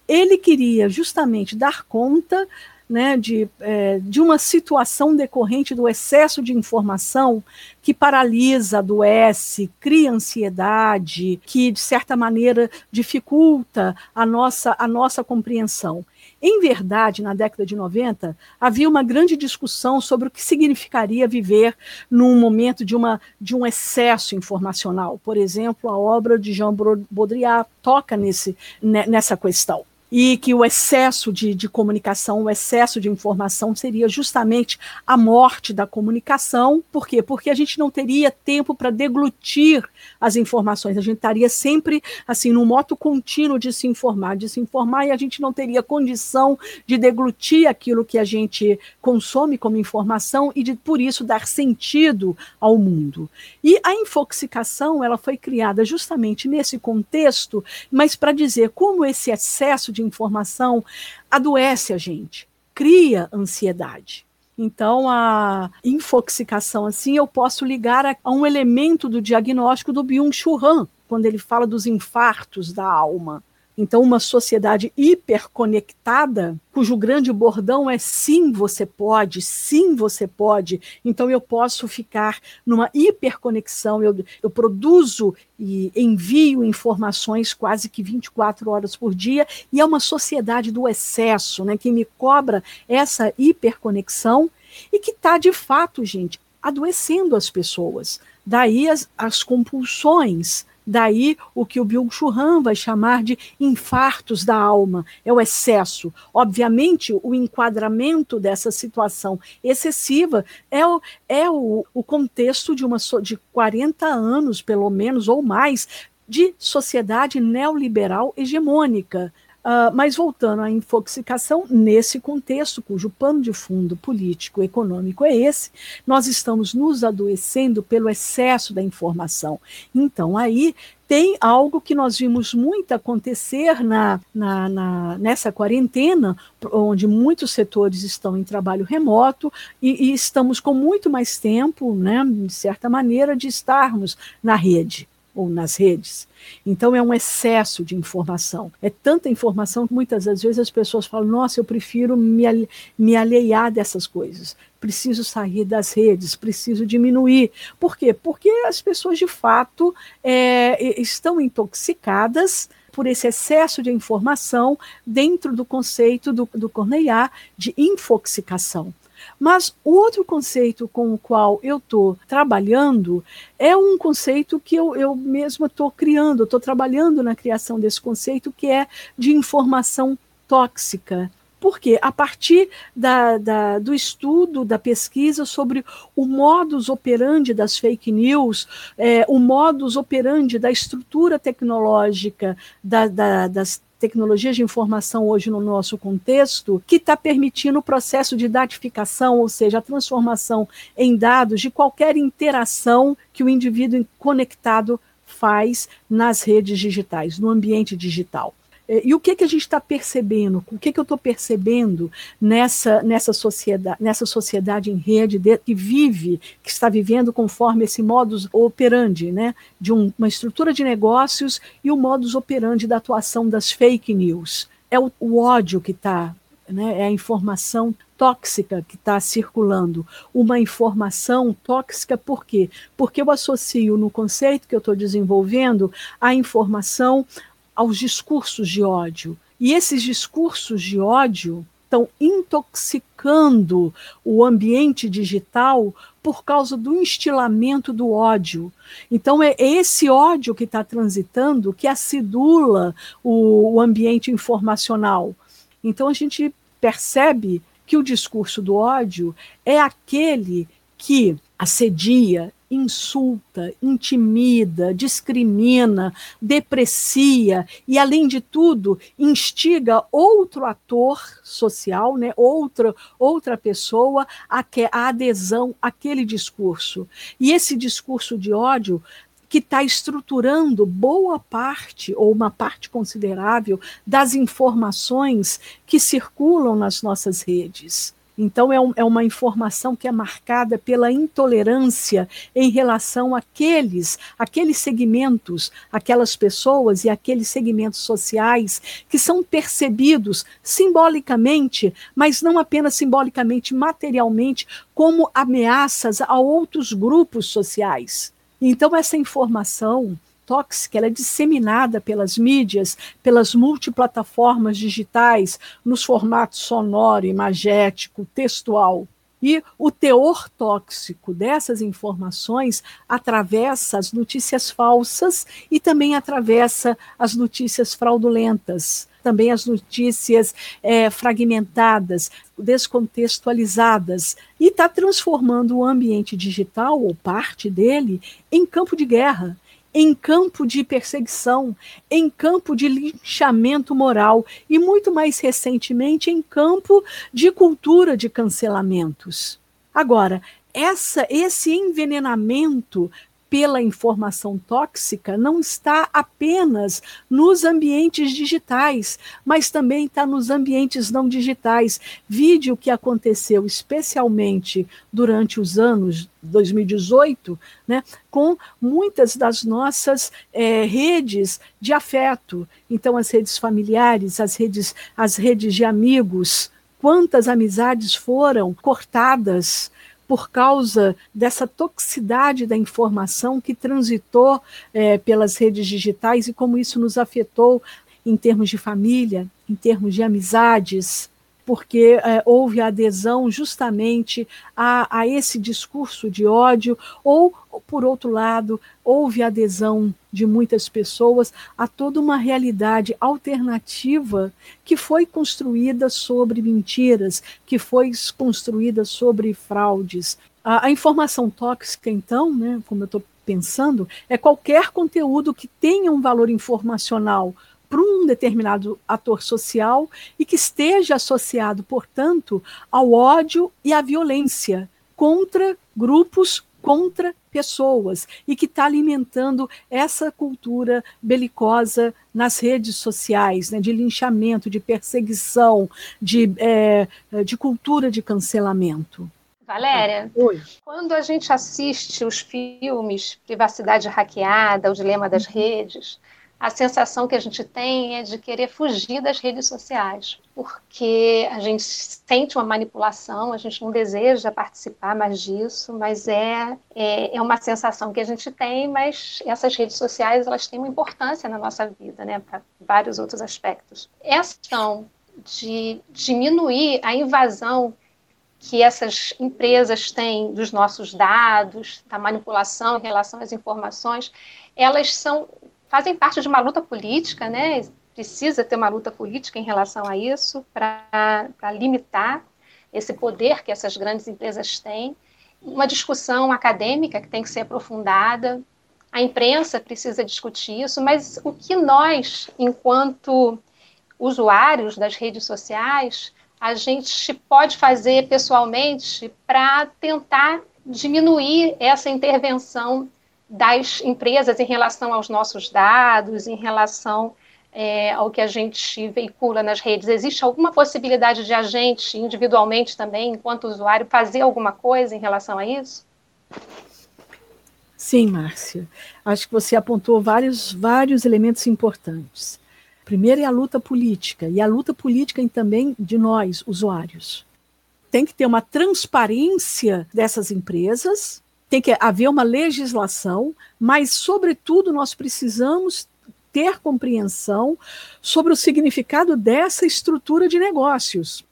Speaker 3: ele queria justamente dar conta né, de, é, de uma situação decorrente do excesso de informação que paralisa, adoece, cria ansiedade, que, de certa maneira, dificulta a nossa, a nossa compreensão. Em verdade, na década de 90, havia uma grande discussão sobre o que significaria viver num momento de, uma, de um excesso informacional. Por exemplo, a obra de Jean Baudrillard toca nesse, nessa questão e que o excesso de, de, comunicação, o excesso de informação seria justamente a morte da comunicação. Por quê? Porque a gente não teria tempo para deglutir as informações, a gente estaria sempre assim num moto contínuo de se informar, de se informar, e a gente não teria condição de deglutir aquilo que a gente consome como informação e de por isso dar sentido ao mundo. E a infoxicação, ela foi criada justamente nesse contexto, mas para dizer como esse excesso de informação adoece a gente, cria ansiedade. Então, a infoxicação, assim, eu posso ligar a, a um elemento do diagnóstico do Byung-Chul Han, quando ele fala dos infartos da alma. Então, uma sociedade hiperconectada, cujo grande bordão é sim, você pode, sim, você pode. Então, eu posso ficar numa hiperconexão, eu, eu produzo e envio informações quase que 24 horas por dia, e é uma sociedade do excesso, né, que me cobra essa hiperconexão e que está, de fato, gente, adoecendo as pessoas. Daí as, as compulsões Daí o que o Byung-Chul Han vai chamar de infartos da alma, é o excesso. Obviamente, o enquadramento dessa situação excessiva é o, é o, o contexto de, uma, de 40 anos, pelo menos, ou mais, de sociedade neoliberal hegemônica. Uh, mas voltando à infoxicação, nesse contexto, cujo pano de fundo político e econômico é esse, nós estamos nos adoecendo pelo excesso da informação. Então, aí tem algo que nós vimos muito acontecer na, na, na, nessa quarentena, onde muitos setores estão em trabalho remoto e, e estamos com muito mais tempo, né, de certa maneira, de estarmos na rede ou nas redes. Então é um excesso de informação. É tanta informação que muitas das vezes as pessoas falam: nossa, eu prefiro me, me alheiar dessas coisas. Preciso sair das redes, preciso diminuir. Por quê? Porque as pessoas de fato é, estão intoxicadas por esse excesso de informação dentro do conceito do, do de infoxicação. Mas o outro conceito com o qual eu estou trabalhando é um conceito que eu, eu mesma estou criando, estou trabalhando na criação desse conceito, que é de informação tóxica. Porque a partir da, da, do estudo, da pesquisa sobre o modus operandi das fake news, é, o modus operandi da estrutura tecnológica da, da, das tecnologias de informação hoje no nosso contexto, que está permitindo o processo de datificação, ou seja, a transformação em dados de qualquer interação que o indivíduo conectado faz nas redes digitais, no ambiente digital. É, e o que, que a gente está percebendo? O que, que eu estou percebendo nessa, nessa, sociedade, nessa sociedade em rede de, que vive, que está vivendo conforme esse modus operandi, né, de um, uma estrutura de negócios e o modus operandi da atuação das fake news? É o, o ódio que está, né, é a informação tóxica que está circulando. Uma informação tóxica por quê? Porque eu associo no conceito que eu estou desenvolvendo a informação aos discursos de ódio. E esses discursos de ódio estão intoxicando o ambiente digital por causa do instilamento do ódio. Então, é esse ódio que está transitando que acidula o, o ambiente informacional. Então, a gente percebe que o discurso do ódio é aquele que assedia, insulta, intimida, discrimina, deprecia e, além de tudo, instiga outro ator social, né, outra, outra pessoa a, que, a adesão àquele discurso. E esse discurso de ódio que está estruturando boa parte, ou uma parte considerável, das informações que circulam nas nossas redes. Então, é, um, é, uma informação que é marcada pela intolerância em relação àqueles, àqueles segmentos, aquelas pessoas e aqueles segmentos sociais que são percebidos simbolicamente, mas não apenas simbolicamente, materialmente, como ameaças a outros grupos sociais. Então, essa informação tóxica, ela é disseminada pelas mídias, pelas multiplataformas digitais, nos formatos sonoro, imagético, textual. E o teor tóxico dessas informações atravessa as notícias falsas e também atravessa as notícias fraudulentas, também as notícias é, fragmentadas, descontextualizadas, e está transformando o ambiente digital, ou parte dele, em campo de guerra em campo de perseguição, em campo de linchamento moral e, muito mais recentemente, em campo de cultura de cancelamentos. Agora, essa, esse envenenamento pela informação tóxica não está apenas nos ambientes digitais, mas também está nos ambientes não digitais. Vídeo que aconteceu especialmente durante os anos 2018, né, com muitas das nossas é, redes de afeto. Então, as redes familiares, as redes, as redes de amigos, quantas amizades foram cortadas por causa dessa toxicidade da informação que transitou é, pelas redes digitais e como isso nos afetou em termos de família, em termos de amizades, porque é, houve adesão justamente a, a, esse discurso de ódio, ou, por outro lado, houve adesão de muitas pessoas a toda uma realidade alternativa que foi construída sobre mentiras, que foi construída sobre fraudes. A, a informação tóxica, então, né, como eu estou pensando, é qualquer conteúdo que tenha um valor informacional para um determinado ator social e que esteja associado, portanto, ao ódio e à violência contra grupos, contra pessoas, e que está alimentando essa cultura belicosa nas redes sociais, né, de linchamento, de perseguição, de, é, de cultura de cancelamento.
Speaker 4: Valéria, Oi. quando a gente assiste os filmes Privacidade Hackeada, O Dilema das Redes, a sensação que a gente tem é de querer fugir das redes sociais, porque a gente sente uma manipulação, a gente não deseja participar mais disso, mas é, é, é uma sensação que a gente tem, mas essas redes sociais elas têm uma importância na nossa vida, né, para vários outros aspectos. Essa questão de diminuir a invasão que essas empresas têm dos nossos dados, da manipulação em relação às informações, elas são fazem parte de uma luta política, né? Precisa ter uma luta política em relação a isso para limitar esse poder que essas grandes empresas têm. Uma discussão acadêmica que tem que ser aprofundada. A imprensa precisa discutir isso, mas o que nós, enquanto usuários das redes sociais, a gente pode fazer pessoalmente para tentar diminuir essa intervenção das empresas em relação aos nossos dados, em relação é, ao que a gente veicula nas redes? Existe alguma possibilidade de a gente, individualmente também, enquanto usuário, fazer alguma coisa em relação a isso?
Speaker 3: Sim, Márcia. Acho que você apontou vários, vários elementos importantes. Primeiro é a luta política, e a luta política também de nós, usuários. Tem que ter uma transparência dessas empresas, tem que haver uma legislação, mas, sobretudo, nós precisamos ter compreensão sobre o significado dessa estrutura de negócios.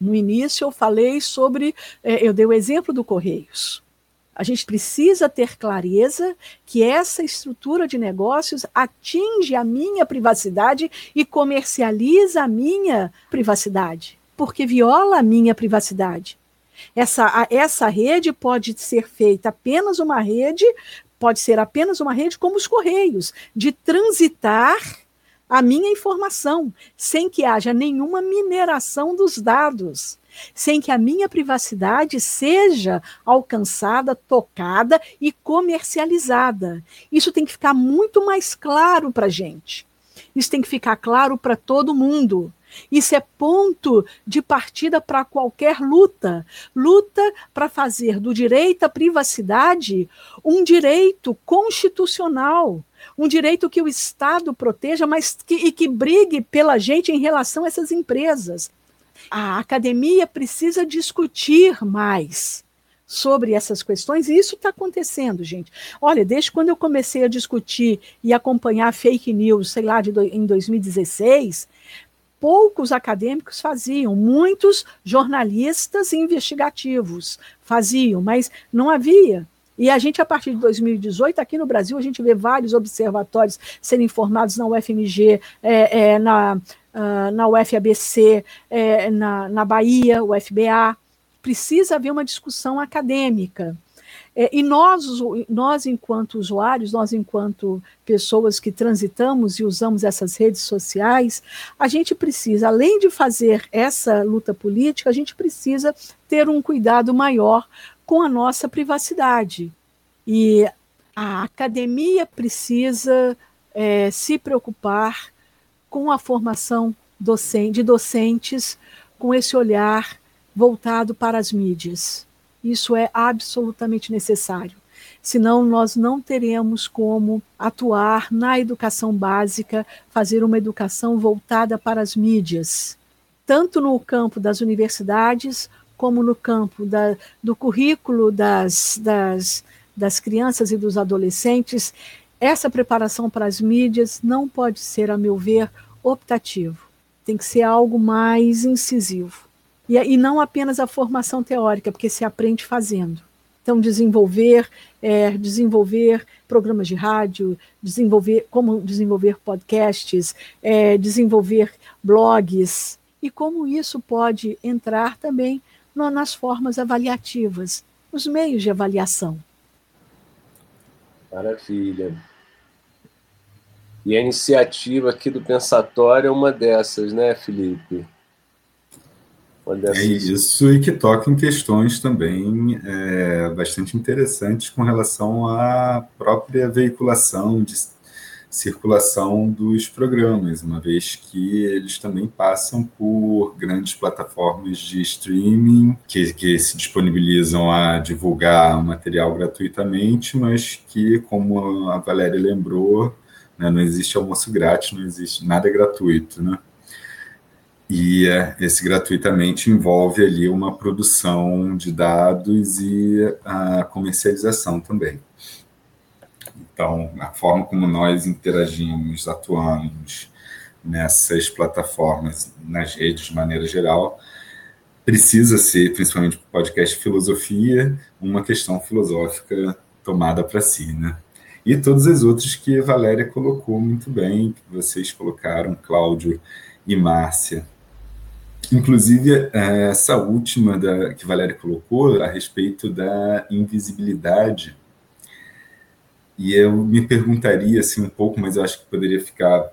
Speaker 3: No início, eu falei sobre, é, eu dei o exemplo do Correios. A gente precisa ter clareza que essa estrutura de negócios atinge a minha privacidade e comercializa a minha privacidade, porque viola a minha privacidade. Essa, essa rede pode ser feita apenas uma rede, pode ser apenas uma rede como os Correios, de transitar a minha informação, sem que haja nenhuma mineração dos dados, sem que a minha privacidade seja alcançada, tocada e comercializada. Isso tem que ficar muito mais claro para a gente. Isso tem que ficar claro para todo mundo. Isso é ponto de partida para qualquer luta. Luta para fazer do direito à privacidade um direito constitucional, um direito que o Estado proteja, mas que, e que brigue pela gente em relação a essas empresas. A academia precisa discutir mais sobre essas questões, e isso está acontecendo, gente. Olha, desde quando eu comecei a discutir e acompanhar fake news, sei lá, de em 2016, poucos acadêmicos faziam, muitos jornalistas investigativos faziam, mas não havia. E a gente, a partir de 2018, aqui no Brasil, a gente vê vários observatórios serem formados na UFMG, é, é, na, uh, na UFABC, é, na, na Bahia, UFBA. Precisa haver uma discussão acadêmica. É, e nós, nós, enquanto usuários, nós, enquanto pessoas que transitamos e usamos essas redes sociais, a gente precisa, além de fazer essa luta política, a gente precisa ter um cuidado maior com a nossa privacidade. E a academia precisa é, se preocupar com a formação docente, de docentes com esse olhar voltado para as mídias. Isso é absolutamente necessário. Senão, nós não teremos como atuar na educação básica, fazer uma educação voltada para as mídias, tanto no campo das universidades, como no campo da, do currículo das, das, das crianças e dos adolescentes. Essa preparação para as mídias não pode ser, a meu ver, optativo. Tem que ser algo mais incisivo. E, e não apenas a formação teórica, porque se aprende fazendo. Então, desenvolver, é, desenvolver programas de rádio, desenvolver como desenvolver podcasts, é, desenvolver blogs, e como isso pode entrar também no, nas formas avaliativas, os meios de avaliação.
Speaker 5: Maravilha. E a iniciativa aqui do Pensatório é uma dessas, né, Felipe?
Speaker 2: É isso, e que toca em questões também é, bastante interessantes com relação à própria veiculação, de circulação dos programas, uma vez que eles também passam por grandes plataformas de streaming que, que se disponibilizam a divulgar material gratuitamente, mas que, como a Valéria lembrou, né, não existe almoço grátis, não existe nada gratuito, né? E é, esse gratuitamente envolve ali uma produção de dados e a comercialização também. Então, a forma como nós interagimos, atuamos nessas plataformas, nas redes de maneira geral, precisa ser, principalmente para o podcast Filosofia, uma questão filosófica tomada para si, né? E todas as outras que a Valéria colocou muito bem, que vocês colocaram, Cláudio e Márcia, Inclusive, é, essa última da, que Valéria colocou a respeito da invisibilidade, e eu me perguntaria assim, um pouco, mas eu acho que poderia ficar,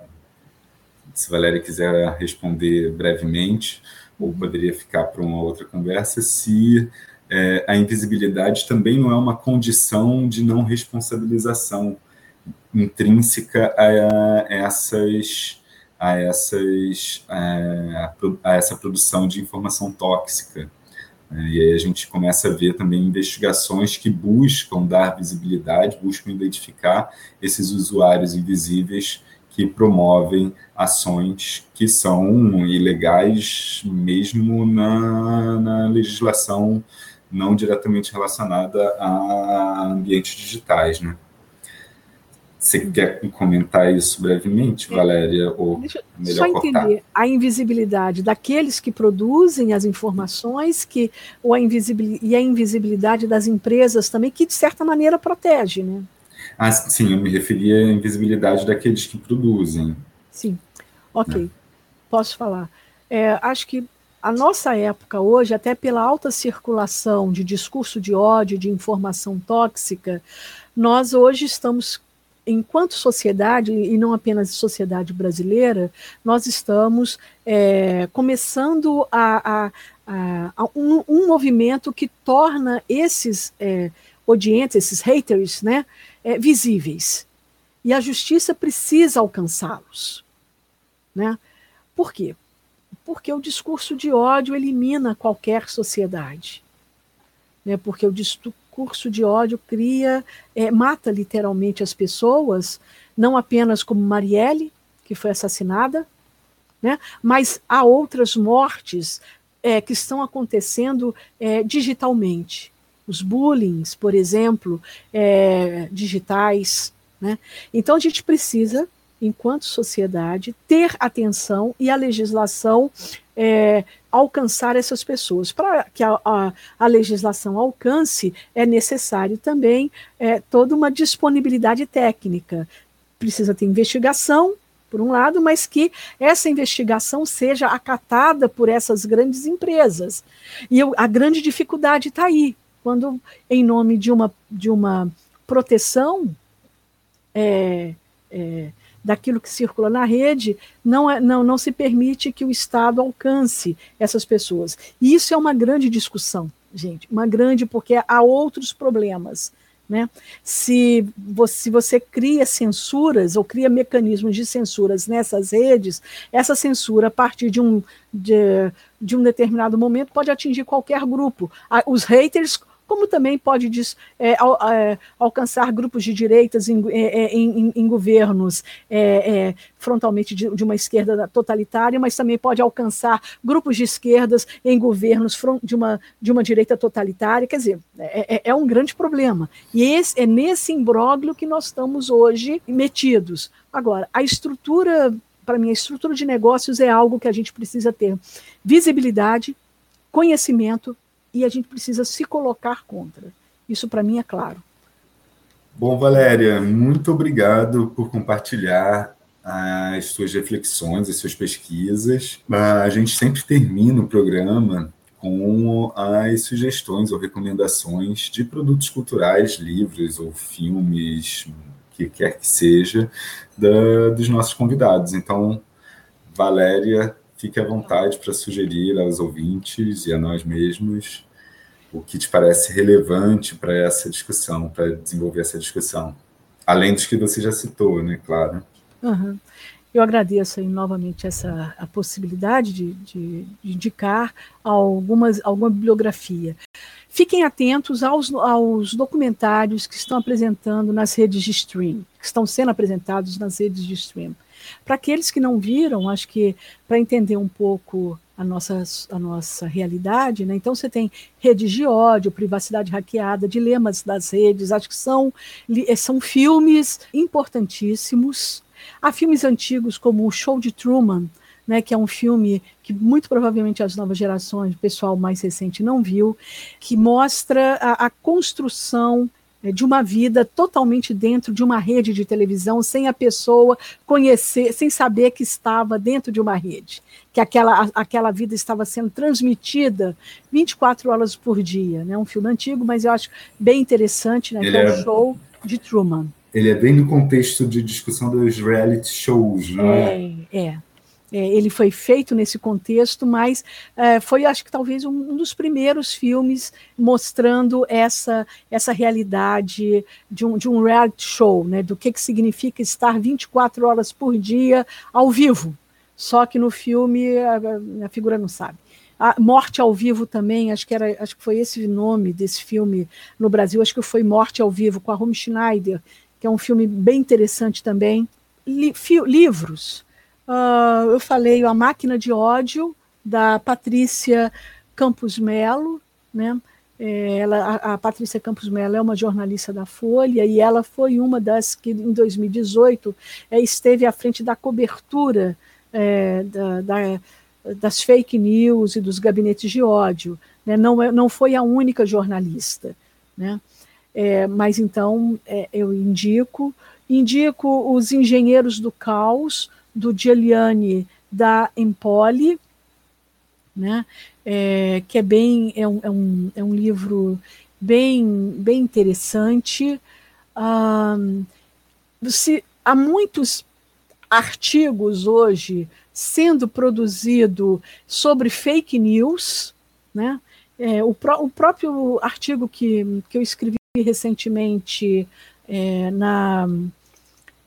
Speaker 2: se Valéria quiser responder brevemente, ou poderia ficar para uma outra conversa, se é, a invisibilidade também não é uma condição de não responsabilização intrínseca a essas a, essas, a, a essa produção de informação tóxica. Né? E aí a gente começa a ver também investigações que buscam dar visibilidade, buscam identificar esses usuários invisíveis que promovem ações que são ilegais mesmo na, na legislação não diretamente relacionada a ambientes digitais, né? Você quer comentar isso brevemente, é. Valéria? Ou Deixa melhor só cortar? entender
Speaker 3: a invisibilidade daqueles que produzem as informações que, ou a e a invisibilidade das empresas também, que de certa maneira protege, né?
Speaker 2: Ah, sim, eu me referia à invisibilidade daqueles que produzem.
Speaker 3: Sim, ok. É. Posso falar. É, acho que a nossa época hoje, até pela alta circulação de discurso de ódio, de informação tóxica, nós hoje estamos enquanto sociedade, e não apenas sociedade brasileira, nós estamos é, começando a, a, a, a um, um, movimento que torna esses é, odiantes, esses haters, né, é, visíveis. E a justiça precisa alcançá-los. Né? Por quê? Porque o discurso de ódio elimina qualquer sociedade. Né? Porque o discurso de ódio cria, é, mata literalmente as pessoas, não apenas como Marielle, que foi assassinada, né? mas há outras mortes é, que estão acontecendo é, digitalmente. Os bullings, por exemplo, é, digitais. Né? Então a gente precisa, enquanto sociedade, ter atenção e a legislação é, alcançar essas pessoas. Para que a, a, a, legislação alcance, é necessário também é, toda uma disponibilidade técnica. Precisa ter investigação, por um lado, mas que essa investigação seja acatada por essas grandes empresas. E eu, a grande dificuldade está aí, quando, em nome de uma, de uma proteção é, é, daquilo que circula na rede, não, é, não, não se permite que o Estado alcance essas pessoas. E isso é uma grande discussão, gente, uma grande, porque há outros problemas. Né? Se, você, se você cria censuras ou cria mecanismos de censuras nessas redes, essa censura, a partir de um, de, de um determinado momento, pode atingir qualquer grupo. Os haters como também pode é, é, alcançar grupos de direitas em, é, é, em, em, governos é, frontalmente de, de, uma esquerda totalitária, mas também pode alcançar grupos de esquerdas em governos de uma, de uma direita totalitária. Quer dizer, é, um grande problema. E esse, é nesse imbróglio que nós estamos hoje metidos. Agora, a estrutura, para mim, a estrutura de negócios é algo que a gente precisa ter visibilidade, conhecimento e a gente precisa se colocar contra. Isso para mim é claro.
Speaker 2: Bom, Valéria, muito obrigado por compartilhar as suas reflexões, as suas pesquisas. A gente sempre termina o programa com as sugestões ou recomendações de produtos culturais, livros ou filmes, que quer que seja, da, dos nossos convidados. Então, Valéria, fique à vontade para sugerir aos ouvintes e a nós mesmos o que te parece relevante para essa discussão, para desenvolver essa discussão. Além dos que você já citou, né, claro.
Speaker 3: Uhum. Eu agradeço aí, novamente essa a possibilidade de, de, de, indicar algumas, alguma bibliografia. Fiquem atentos aos, aos documentários que estão apresentando nas redes de stream, que estão sendo apresentados nas redes de stream. Para aqueles que não viram, acho que para entender um pouco a nossa, a nossa realidade, né? então você tem redes de ódio, privacidade hackeada, dilemas das redes, acho que são, eh, são filmes importantíssimos. Há filmes antigos como o Show de Truman, né, que é um filme que muito provavelmente as novas gerações, o pessoal mais recente não viu, que mostra a, a construção de uma vida totalmente dentro de uma rede de televisão, sem a pessoa conhecer, sem saber que estava dentro de uma rede, que aquela, aquela vida estava sendo transmitida 24 horas por dia. Né? Um filme antigo, mas eu acho bem interessante, né? que é o é show de Truman.
Speaker 2: Ele é bem no contexto de discussão dos reality shows, não é?
Speaker 3: É, é. É, ele foi feito nesse contexto, mas é, foi, acho que talvez, um, um, dos primeiros filmes mostrando essa, essa realidade de um, de um reality show, né, do que, que significa estar 24 horas por dia ao vivo. Só que no filme a, a figura não sabe. A Morte ao Vivo também, acho que, era, acho que foi esse nome desse filme no Brasil, acho que foi Morte ao Vivo, com a Schneider, que é um filme bem interessante também. Li, fi, livros. Uh, eu falei A Máquina de Ódio, da Patrícia Campos Melo, né? É, ela, a, Patrícia Campos Melo é uma jornalista da Folha e ela foi uma das que, em 2018, é, esteve à frente da cobertura é, da, da, das fake news e dos gabinetes de ódio. Né? Não, é, não foi a única jornalista. Né? É, mas então eu indico, indico os Engenheiros do Caos, do Giuliani da Empoli, né? É, que é bem é um, é um, é um livro bem bem interessante. se, há muitos artigos hoje sendo produzido sobre fake news, né? É, o, o, próprio artigo que, que eu escrevi recentemente é, na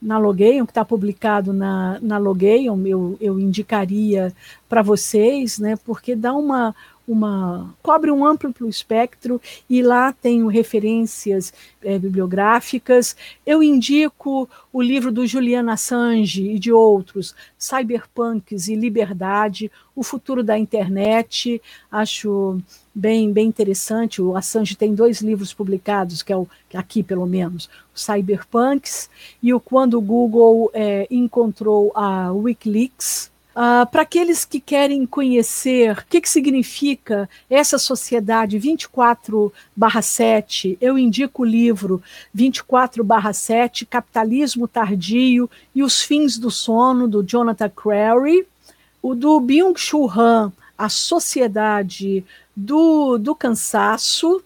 Speaker 3: na Logeion, que está publicado na, na Logeion, eu, eu indicaria para vocês, né, porque dá uma, uma cobre um amplo espectro e lá tenho referências é, bibliográficas. Eu indico o livro do Julian Assange e de outros, Cyberpunks e Liberdade, o futuro da internet. Acho bem bem interessante. O Assange tem dois livros publicados, que é o aqui pelo menos, o Cyberpunks e o quando o Google é, encontrou a WikiLeaks Uh, para aqueles que querem conhecer o que, que significa essa sociedade 24/7, eu indico o livro 24/7, Capitalismo Tardio e os Fins do Sono, do Jonathan Crary, o do Byung-Chul Han, A Sociedade do, do Cansaço,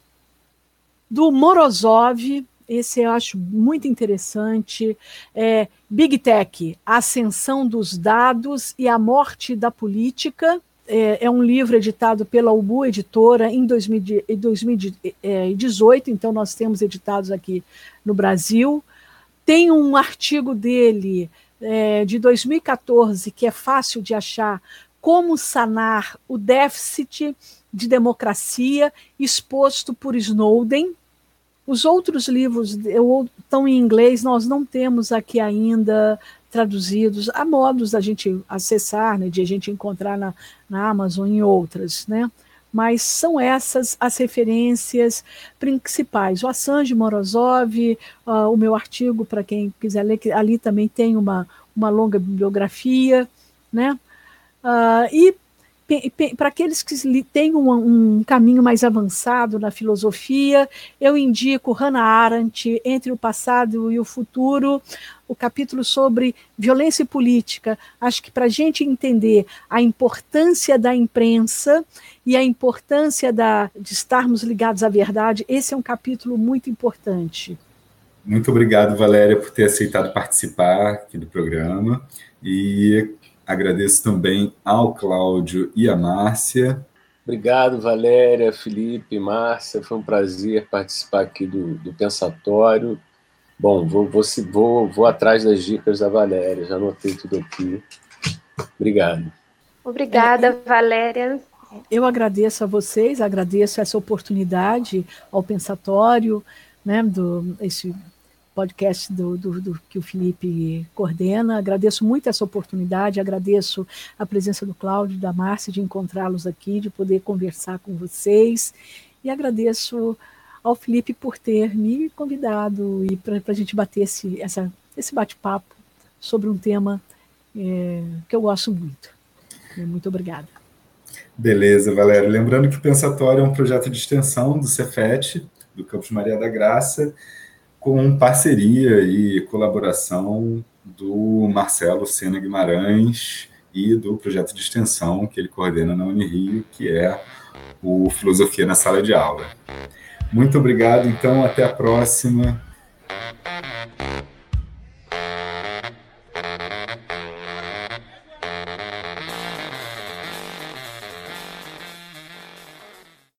Speaker 3: do Morozov, esse eu acho muito interessante. É, Big Tech, a ascensão dos dados e a morte da política. É, é um livro editado pela Ubu Editora em 2018, então nós temos editados aqui no Brasil. Tem um artigo dele é, de 2014 que é fácil de achar, como sanar o déficit de democracia exposto por Snowden, os outros livros estão em inglês, nós não temos aqui ainda traduzidos. Há modos da gente acessar, né, de a gente encontrar na, na Amazon e outras, né? Mas são essas as referências principais. O Assange Morozov, uh, o meu artigo, para quem quiser ler, que ali também tem uma, uma longa bibliografia, né? Uh, e para aqueles que têm um, um, caminho mais avançado na filosofia, eu indico Hannah Arendt, Entre o Passado e o Futuro, o capítulo sobre violência política. Acho que para a gente entender a importância da imprensa e a importância da, de estarmos ligados à verdade, esse é um capítulo muito importante.
Speaker 2: Muito obrigado, Valéria, por ter aceitado participar aqui do programa. E Agradeço também ao Cláudio e à Márcia.
Speaker 5: Obrigado, Valéria, Felipe, Márcia. Foi um prazer participar aqui do, do Pensatório. Bom, vou, vou, vou, vou atrás das dicas da Valéria, já anotei tudo aqui. Obrigado.
Speaker 4: Obrigada, Valéria.
Speaker 3: Eu agradeço a vocês, agradeço essa oportunidade ao Pensatório, né, do, esse podcast do, do, do, que o Felipe coordena. Agradeço muito essa oportunidade, agradeço a presença do Cláudio da Márcia de encontrá-los aqui, de poder conversar com vocês, e agradeço ao Felipe por ter me convidado e para a gente bater esse, esse bate-papo sobre um tema é, que eu gosto muito. Muito obrigada.
Speaker 2: Beleza, Valéria. Lembrando que o Pensatório é um projeto de extensão do Cefet, do Campus Maria da Graça, com parceria e colaboração do Marcelo Sena Guimarães e do projeto de extensão que ele coordena na Unirio, que é o Filosofia na Sala de Aula. Muito obrigado, então, até a próxima.